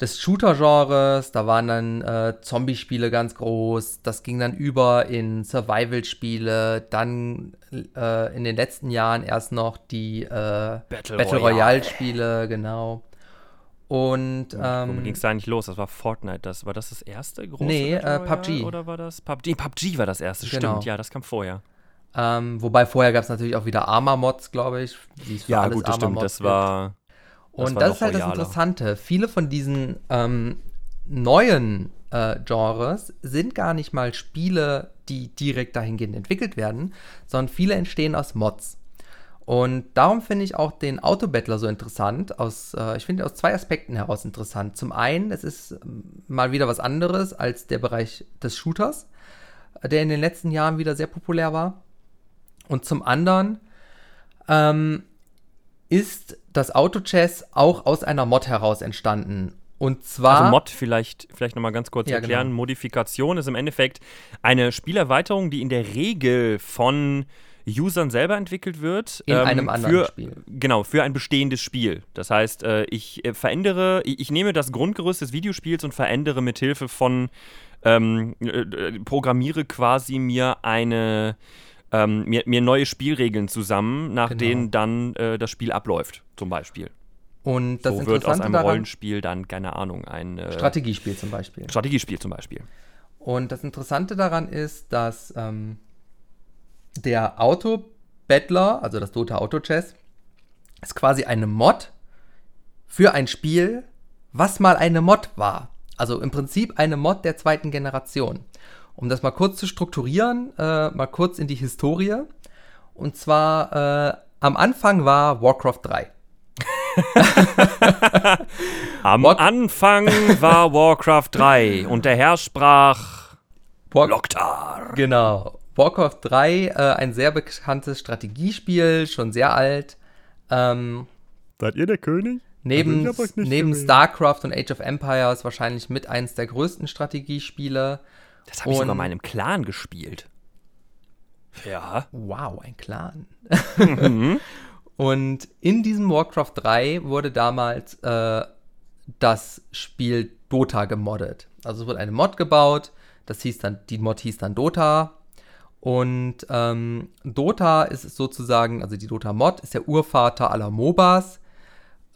des Shooter-Genres. Da waren dann äh, Zombie-Spiele ganz groß. Das ging dann über in Survival-Spiele. Dann äh, in den letzten Jahren erst noch die äh, Battle, Battle Royale-Spiele, genau. Und ähm, womit ging es da eigentlich los? Das war Fortnite. Das war das das erste große? Nee, äh, PUBG. Oder war das PUBG? PUBG war das erste. Genau. Stimmt, ja, das kam vorher. Ähm, wobei vorher gab es natürlich auch wieder Armor-Mods, glaube ich. ja, gut, das stimmt. Das war. Und das, das ist halt das Interessante. Viele von diesen ähm, neuen äh, Genres sind gar nicht mal Spiele, die direkt dahingehend entwickelt werden, sondern viele entstehen aus Mods. Und darum finde ich auch den Autobattler so interessant. Aus, äh, ich finde aus zwei Aspekten heraus interessant. Zum einen, es ist ähm, mal wieder was anderes als der Bereich des Shooters, der in den letzten Jahren wieder sehr populär war. Und zum anderen ähm, ist das Auto-Chess auch aus einer Mod heraus entstanden. Und zwar. Also Mod vielleicht, vielleicht nochmal ganz kurz ja, erklären. Genau. Modifikation ist im Endeffekt eine Spielerweiterung, die in der Regel von Usern selber entwickelt wird. In ähm, einem anderen für, Spiel. Genau, für ein bestehendes Spiel. Das heißt, äh, ich äh, verändere, ich, ich, nehme das Grundgerüst des Videospiels und verändere mit Hilfe von, ähm, äh, programmiere quasi mir eine ähm, mir, mir, neue Spielregeln zusammen, nach genau. denen dann äh, das Spiel abläuft, zum Beispiel. Und das so wird aus einem Rollenspiel dann, keine Ahnung, ein äh, Strategiespiel zum Beispiel. Strategiespiel zum Beispiel. Und das Interessante daran ist, dass ähm, der Auto-Battler, also das Dota Auto Chess, ist quasi eine Mod für ein Spiel, was mal eine Mod war. Also im Prinzip eine Mod der zweiten Generation. Um das mal kurz zu strukturieren, äh, mal kurz in die Historie. Und zwar äh, am Anfang war Warcraft 3. Am War Anfang war Warcraft 3 und der Herr sprach War Loktar. Genau. Warcraft 3, äh, ein sehr bekanntes Strategiespiel, schon sehr alt. Ähm, Seid ihr der König? Neben, also neben StarCraft und Age of Empires wahrscheinlich mit eins der größten Strategiespiele. Das habe ich sogar mal in einem Clan gespielt. Ja. Wow, ein Clan. Mhm. und in diesem Warcraft 3 wurde damals äh, das Spiel Dota gemoddet. Also es wurde eine Mod gebaut, das hieß dann, die Mod hieß dann Dota. Und ähm, Dota ist sozusagen, also die Dota-Mod ist der Urvater aller MOBAs.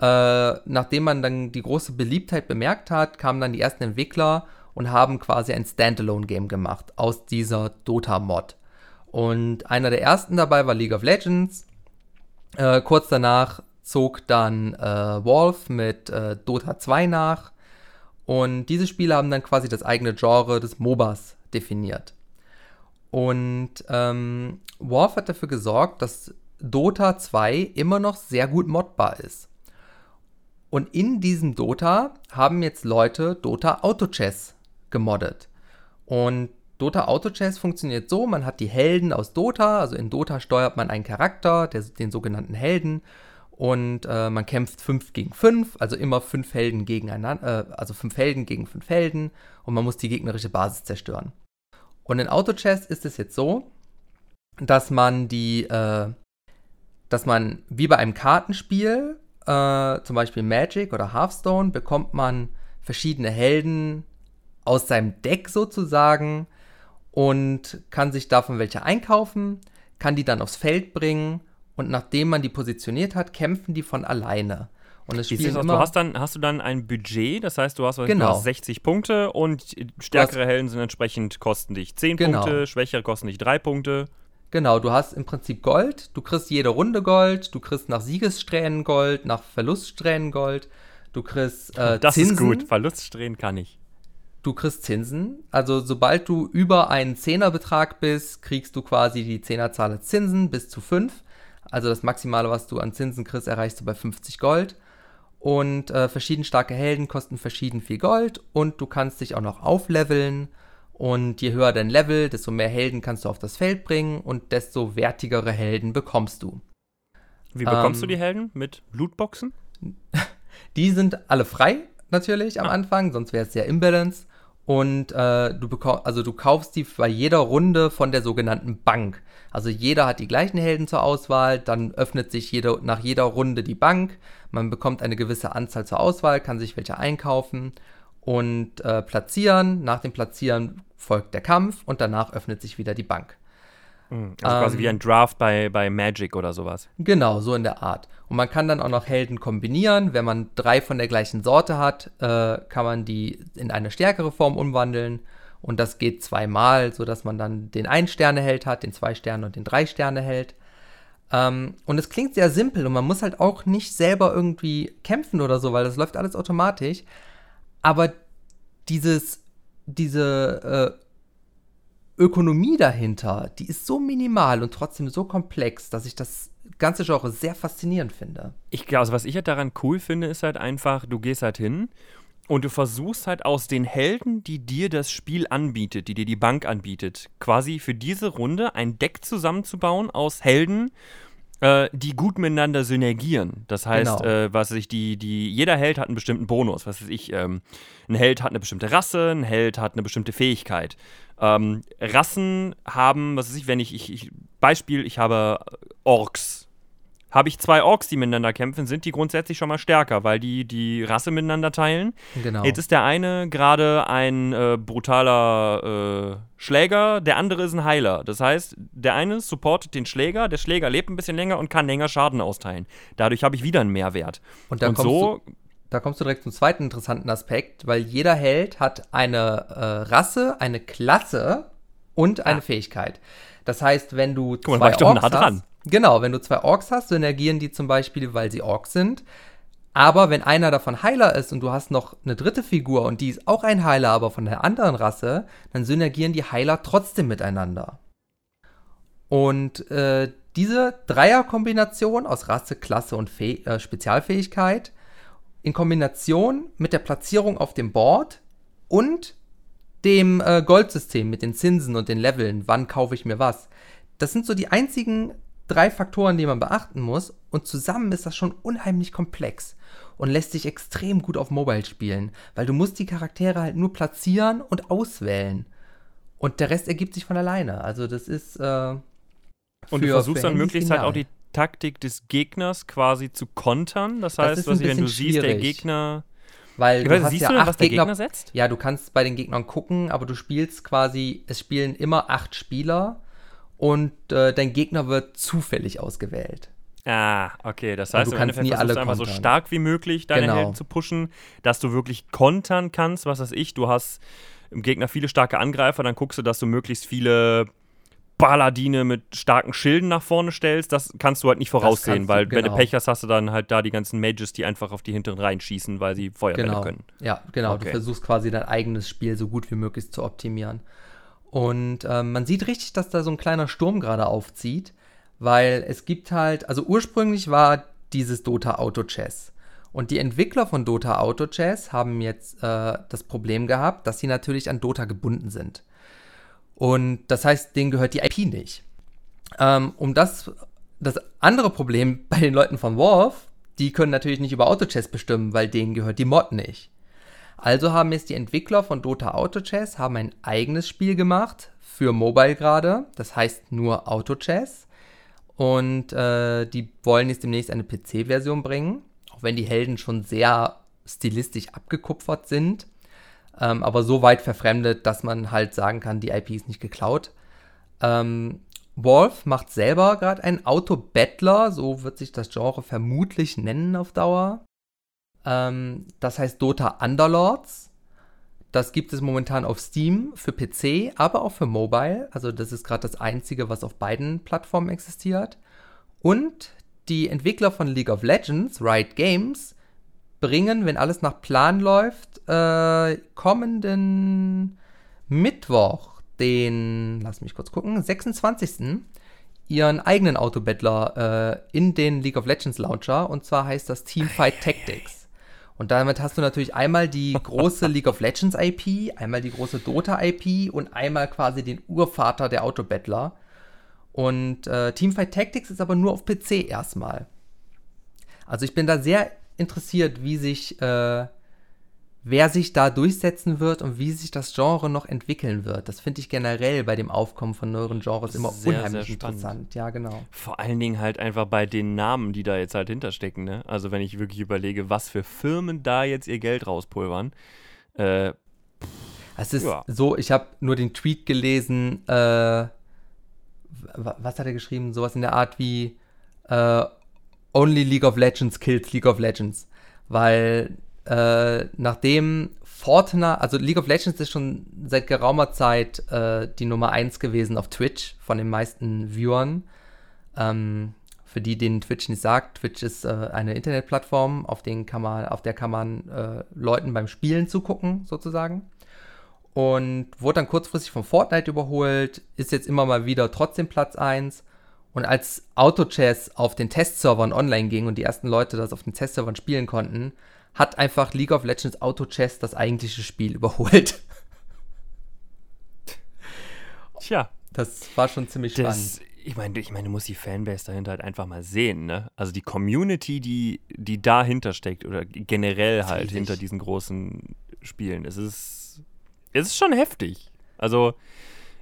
Äh, nachdem man dann die große Beliebtheit bemerkt hat, kamen dann die ersten Entwickler und haben quasi ein Standalone-Game gemacht aus dieser Dota-Mod. Und einer der ersten dabei war League of Legends. Äh, kurz danach zog dann äh, Valve mit äh, Dota 2 nach. Und diese Spiele haben dann quasi das eigene Genre des MOBAs definiert. Und ähm, Valve hat dafür gesorgt, dass Dota 2 immer noch sehr gut modbar ist. Und in diesem Dota haben jetzt Leute Dota Auto Chess gemoddet. Und Dota Auto Chess funktioniert so, man hat die Helden aus Dota, also in Dota steuert man einen Charakter, der, den sogenannten Helden, und äh, man kämpft 5 gegen 5, also immer 5 Helden gegeneinander, äh, also 5 Helden gegen 5 Helden und man muss die gegnerische Basis zerstören. Und in Auto Chess ist es jetzt so, dass man die, äh, dass man wie bei einem Kartenspiel, äh, zum Beispiel Magic oder Hearthstone, bekommt man verschiedene Helden aus seinem Deck sozusagen und kann sich davon welche einkaufen, kann die dann aufs Feld bringen und nachdem man die positioniert hat, kämpfen die von alleine. Und es spielen immer, du hast dann hast du dann ein Budget, das heißt, du hast, genau. du hast 60 Punkte und stärkere hast, Helden sind entsprechend kosten dich 10 genau. Punkte, schwächere kosten dich 3 Punkte. Genau, du hast im Prinzip Gold, du kriegst jede Runde Gold, du kriegst nach Siegessträhnen Gold, nach Verluststrähnen Gold, du kriegst äh, Das Zinsen. ist gut, Verluststrähnen kann ich. Du kriegst Zinsen, also sobald du über einen Zehnerbetrag bist, kriegst du quasi die Zehnerzahl Zinsen bis zu 5 also das Maximale, was du an Zinsen kriegst, erreichst du bei 50 Gold. Und äh, verschieden starke Helden kosten verschieden viel Gold und du kannst dich auch noch aufleveln. Und je höher dein Level, desto mehr Helden kannst du auf das Feld bringen und desto wertigere Helden bekommst du. Wie bekommst ähm, du die Helden? Mit Lootboxen? Die sind alle frei, natürlich am ah. Anfang, sonst wäre es sehr imbalanced. Und äh, du, also du kaufst die bei jeder Runde von der sogenannten Bank. Also jeder hat die gleichen Helden zur Auswahl, dann öffnet sich jede, nach jeder Runde die Bank, man bekommt eine gewisse Anzahl zur Auswahl, kann sich welche einkaufen und äh, platzieren. Nach dem Platzieren folgt der Kampf und danach öffnet sich wieder die Bank. Mhm. Also ähm, quasi wie ein Draft bei, bei Magic oder sowas. Genau, so in der Art. Und man kann dann auch noch Helden kombinieren. Wenn man drei von der gleichen Sorte hat, äh, kann man die in eine stärkere Form umwandeln. Und das geht zweimal, sodass man dann den Ein-Sterne-Held hat, den Zwei-Sterne und den Drei-Sterne-Held. Ähm, und es klingt sehr simpel und man muss halt auch nicht selber irgendwie kämpfen oder so, weil das läuft alles automatisch. Aber dieses, diese äh, Ökonomie dahinter, die ist so minimal und trotzdem so komplex, dass ich das ganze Genre sehr faszinierend finde. Ich glaube, also was ich halt daran cool finde, ist halt einfach, du gehst halt hin und du versuchst halt aus den Helden, die dir das Spiel anbietet, die dir die Bank anbietet, quasi für diese Runde ein Deck zusammenzubauen aus Helden, äh, die gut miteinander synergieren. Das heißt, genau. äh, was ich, die, die, jeder Held hat einen bestimmten Bonus. Was weiß ich, ähm, ein Held hat eine bestimmte Rasse, ein Held hat eine bestimmte Fähigkeit. Ähm, Rassen haben, was weiß ich, wenn ich, ich, ich Beispiel, ich habe Orks habe ich zwei Orks, die miteinander kämpfen, sind die grundsätzlich schon mal stärker, weil die die Rasse miteinander teilen. Genau. Jetzt ist der eine gerade ein äh, brutaler äh, Schläger, der andere ist ein Heiler. Das heißt, der eine supportet den Schläger, der Schläger lebt ein bisschen länger und kann länger Schaden austeilen. Dadurch habe ich wieder einen Mehrwert. Und, und so. Da kommst du direkt zum zweiten interessanten Aspekt, weil jeder Held hat eine äh, Rasse, eine Klasse und eine ah. Fähigkeit. Das heißt, wenn du Guck mal, zwei Orks nah dran. hast, Genau, wenn du zwei Orks hast, synergieren die zum Beispiel, weil sie Orks sind. Aber wenn einer davon Heiler ist und du hast noch eine dritte Figur und die ist auch ein Heiler, aber von der anderen Rasse, dann synergieren die Heiler trotzdem miteinander. Und äh, diese Dreierkombination aus Rasse, Klasse und Fäh äh, Spezialfähigkeit in Kombination mit der Platzierung auf dem Board und dem äh, Goldsystem mit den Zinsen und den Leveln, wann kaufe ich mir was. Das sind so die einzigen drei Faktoren, die man beachten muss. Und zusammen ist das schon unheimlich komplex und lässt sich extrem gut auf Mobile spielen, weil du musst die Charaktere halt nur platzieren und auswählen. Und der Rest ergibt sich von alleine. Also das ist. Äh, und du versuchst dann möglichst halt auch die Taktik des Gegners quasi zu kontern. Das heißt, was, wenn du schwierig. siehst, der Gegner. Weil du weiß, siehst ja du denn, was der Gegner, Gegner setzt? Ja, du kannst bei den Gegnern gucken, aber du spielst quasi, es spielen immer acht Spieler und äh, dein Gegner wird zufällig ausgewählt. Ah, okay. Das heißt, du kannst nie alle einfach so stark wie möglich deine genau. Helden zu pushen, dass du wirklich kontern kannst. Was weiß ich, du hast im Gegner viele starke Angreifer, dann guckst du, dass du möglichst viele Paladine mit starken Schilden nach vorne stellst. Das kannst du halt nicht voraussehen, weil du, genau. wenn du. Pech hast, hast du dann halt da die ganzen Mages, die einfach auf die hinteren Reihen schießen, weil sie Feuerbälle genau. können. Ja, genau. Okay. Du versuchst quasi dein eigenes Spiel so gut wie möglich zu optimieren. Und ähm, man sieht richtig, dass da so ein kleiner Sturm gerade aufzieht, weil es gibt halt, also ursprünglich war dieses Dota Auto Chess. Und die Entwickler von Dota Auto Chess haben jetzt äh, das Problem gehabt, dass sie natürlich an Dota gebunden sind. Und das heißt, denen gehört die IP nicht. Ähm, um das, das andere Problem bei den Leuten von Valve, die können natürlich nicht über AutoChess bestimmen, weil denen gehört die Mod nicht. Also haben jetzt die Entwickler von Dota AutoChess haben ein eigenes Spiel gemacht für Mobile gerade. Das heißt nur AutoChess. Und äh, die wollen jetzt demnächst eine PC-Version bringen. Auch wenn die Helden schon sehr stilistisch abgekupfert sind. Ähm, aber so weit verfremdet, dass man halt sagen kann, die IP ist nicht geklaut. Ähm, Wolf macht selber gerade einen Auto-Battler, so wird sich das Genre vermutlich nennen auf Dauer. Ähm, das heißt Dota Underlords. Das gibt es momentan auf Steam für PC, aber auch für Mobile. Also das ist gerade das Einzige, was auf beiden Plattformen existiert. Und die Entwickler von League of Legends, Riot Games, bringen, wenn alles nach Plan läuft, äh, kommenden Mittwoch, den, lass mich kurz gucken, 26. ihren eigenen Autobattler äh, in den League of Legends Launcher. Und zwar heißt das Teamfight Tactics. Und damit hast du natürlich einmal die große League of Legends IP, einmal die große Dota IP und einmal quasi den Urvater der Autobattler. Und äh, Teamfight Tactics ist aber nur auf PC erstmal. Also ich bin da sehr interessiert, wie sich äh, wer sich da durchsetzen wird und wie sich das Genre noch entwickeln wird. Das finde ich generell bei dem Aufkommen von neueren Genres immer sehr, unheimlich sehr interessant. Ja, genau. Vor allen Dingen halt einfach bei den Namen, die da jetzt halt hinterstecken. Ne? Also wenn ich wirklich überlege, was für Firmen da jetzt ihr Geld rauspulvern. Äh, es ist ja. so, ich habe nur den Tweet gelesen, äh, was hat er geschrieben? Sowas in der Art wie äh, Only League of Legends kills League of Legends. Weil äh, nachdem Fortnite, also League of Legends ist schon seit geraumer Zeit äh, die Nummer 1 gewesen auf Twitch von den meisten Viewern. Ähm, für die, denen Twitch nicht sagt, Twitch ist äh, eine Internetplattform, auf, kann man, auf der kann man äh, Leuten beim Spielen zugucken, sozusagen. Und wurde dann kurzfristig von Fortnite überholt, ist jetzt immer mal wieder trotzdem Platz 1. Und als Autochess auf den Testservern online ging und die ersten Leute das auf den Testservern spielen konnten, hat einfach League of Legends Auto Chess das eigentliche Spiel überholt. Tja. Das war schon ziemlich das, spannend. Ich meine, ich mein, du musst die Fanbase dahinter halt einfach mal sehen, ne? Also die Community, die, die dahinter steckt oder generell halt riesig. hinter diesen großen Spielen. Es ist, es ist schon heftig. Also,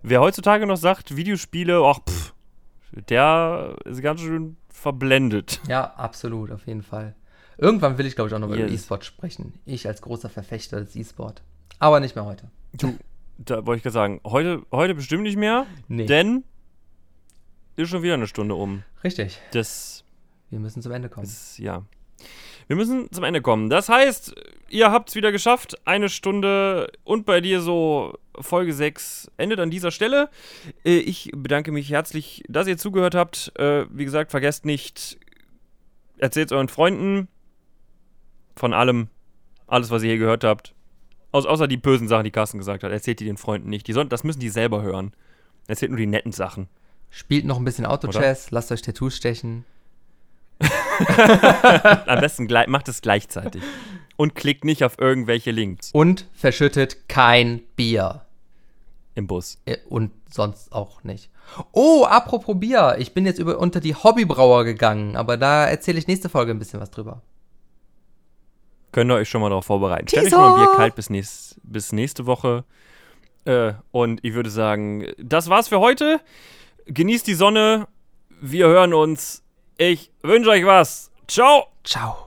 wer heutzutage noch sagt, Videospiele, ach, pff, der ist ganz schön verblendet. Ja, absolut, auf jeden Fall. Irgendwann will ich, glaube ich, auch noch yes. über E-Sport sprechen. Ich als großer Verfechter des E-Sport. Aber nicht mehr heute. Du, da wollte ich gerade sagen, heute, heute bestimmt nicht mehr, nee. denn ist schon wieder eine Stunde um. Richtig. Das. Wir müssen zum Ende kommen. Das, ja. Wir müssen zum Ende kommen. Das heißt, ihr habt es wieder geschafft. Eine Stunde und bei dir so Folge 6 endet an dieser Stelle. Äh, ich bedanke mich herzlich, dass ihr zugehört habt. Äh, wie gesagt, vergesst nicht, erzählt es euren Freunden, von allem, alles, was ihr hier gehört habt. Aus, außer die bösen Sachen, die Carsten gesagt hat. Erzählt die den Freunden nicht. Die sollen, das müssen die selber hören. Erzählt nur die netten Sachen. Spielt noch ein bisschen Auto-Chess, lasst euch Tattoos stechen. Am besten macht es gleichzeitig. Und klickt nicht auf irgendwelche Links. Und verschüttet kein Bier. Im Bus. Äh, und sonst auch nicht. Oh, apropos Bier. Ich bin jetzt über, unter die Hobbybrauer gegangen, aber da erzähle ich nächste Folge ein bisschen was drüber. Könnt ihr euch schon mal darauf vorbereiten. Stellt euch schon mal Bier kalt bis, nächst, bis nächste Woche. Äh, und ich würde sagen, das war's für heute. Genießt die Sonne. Wir hören uns. Ich wünsche euch was. Ciao. Ciao.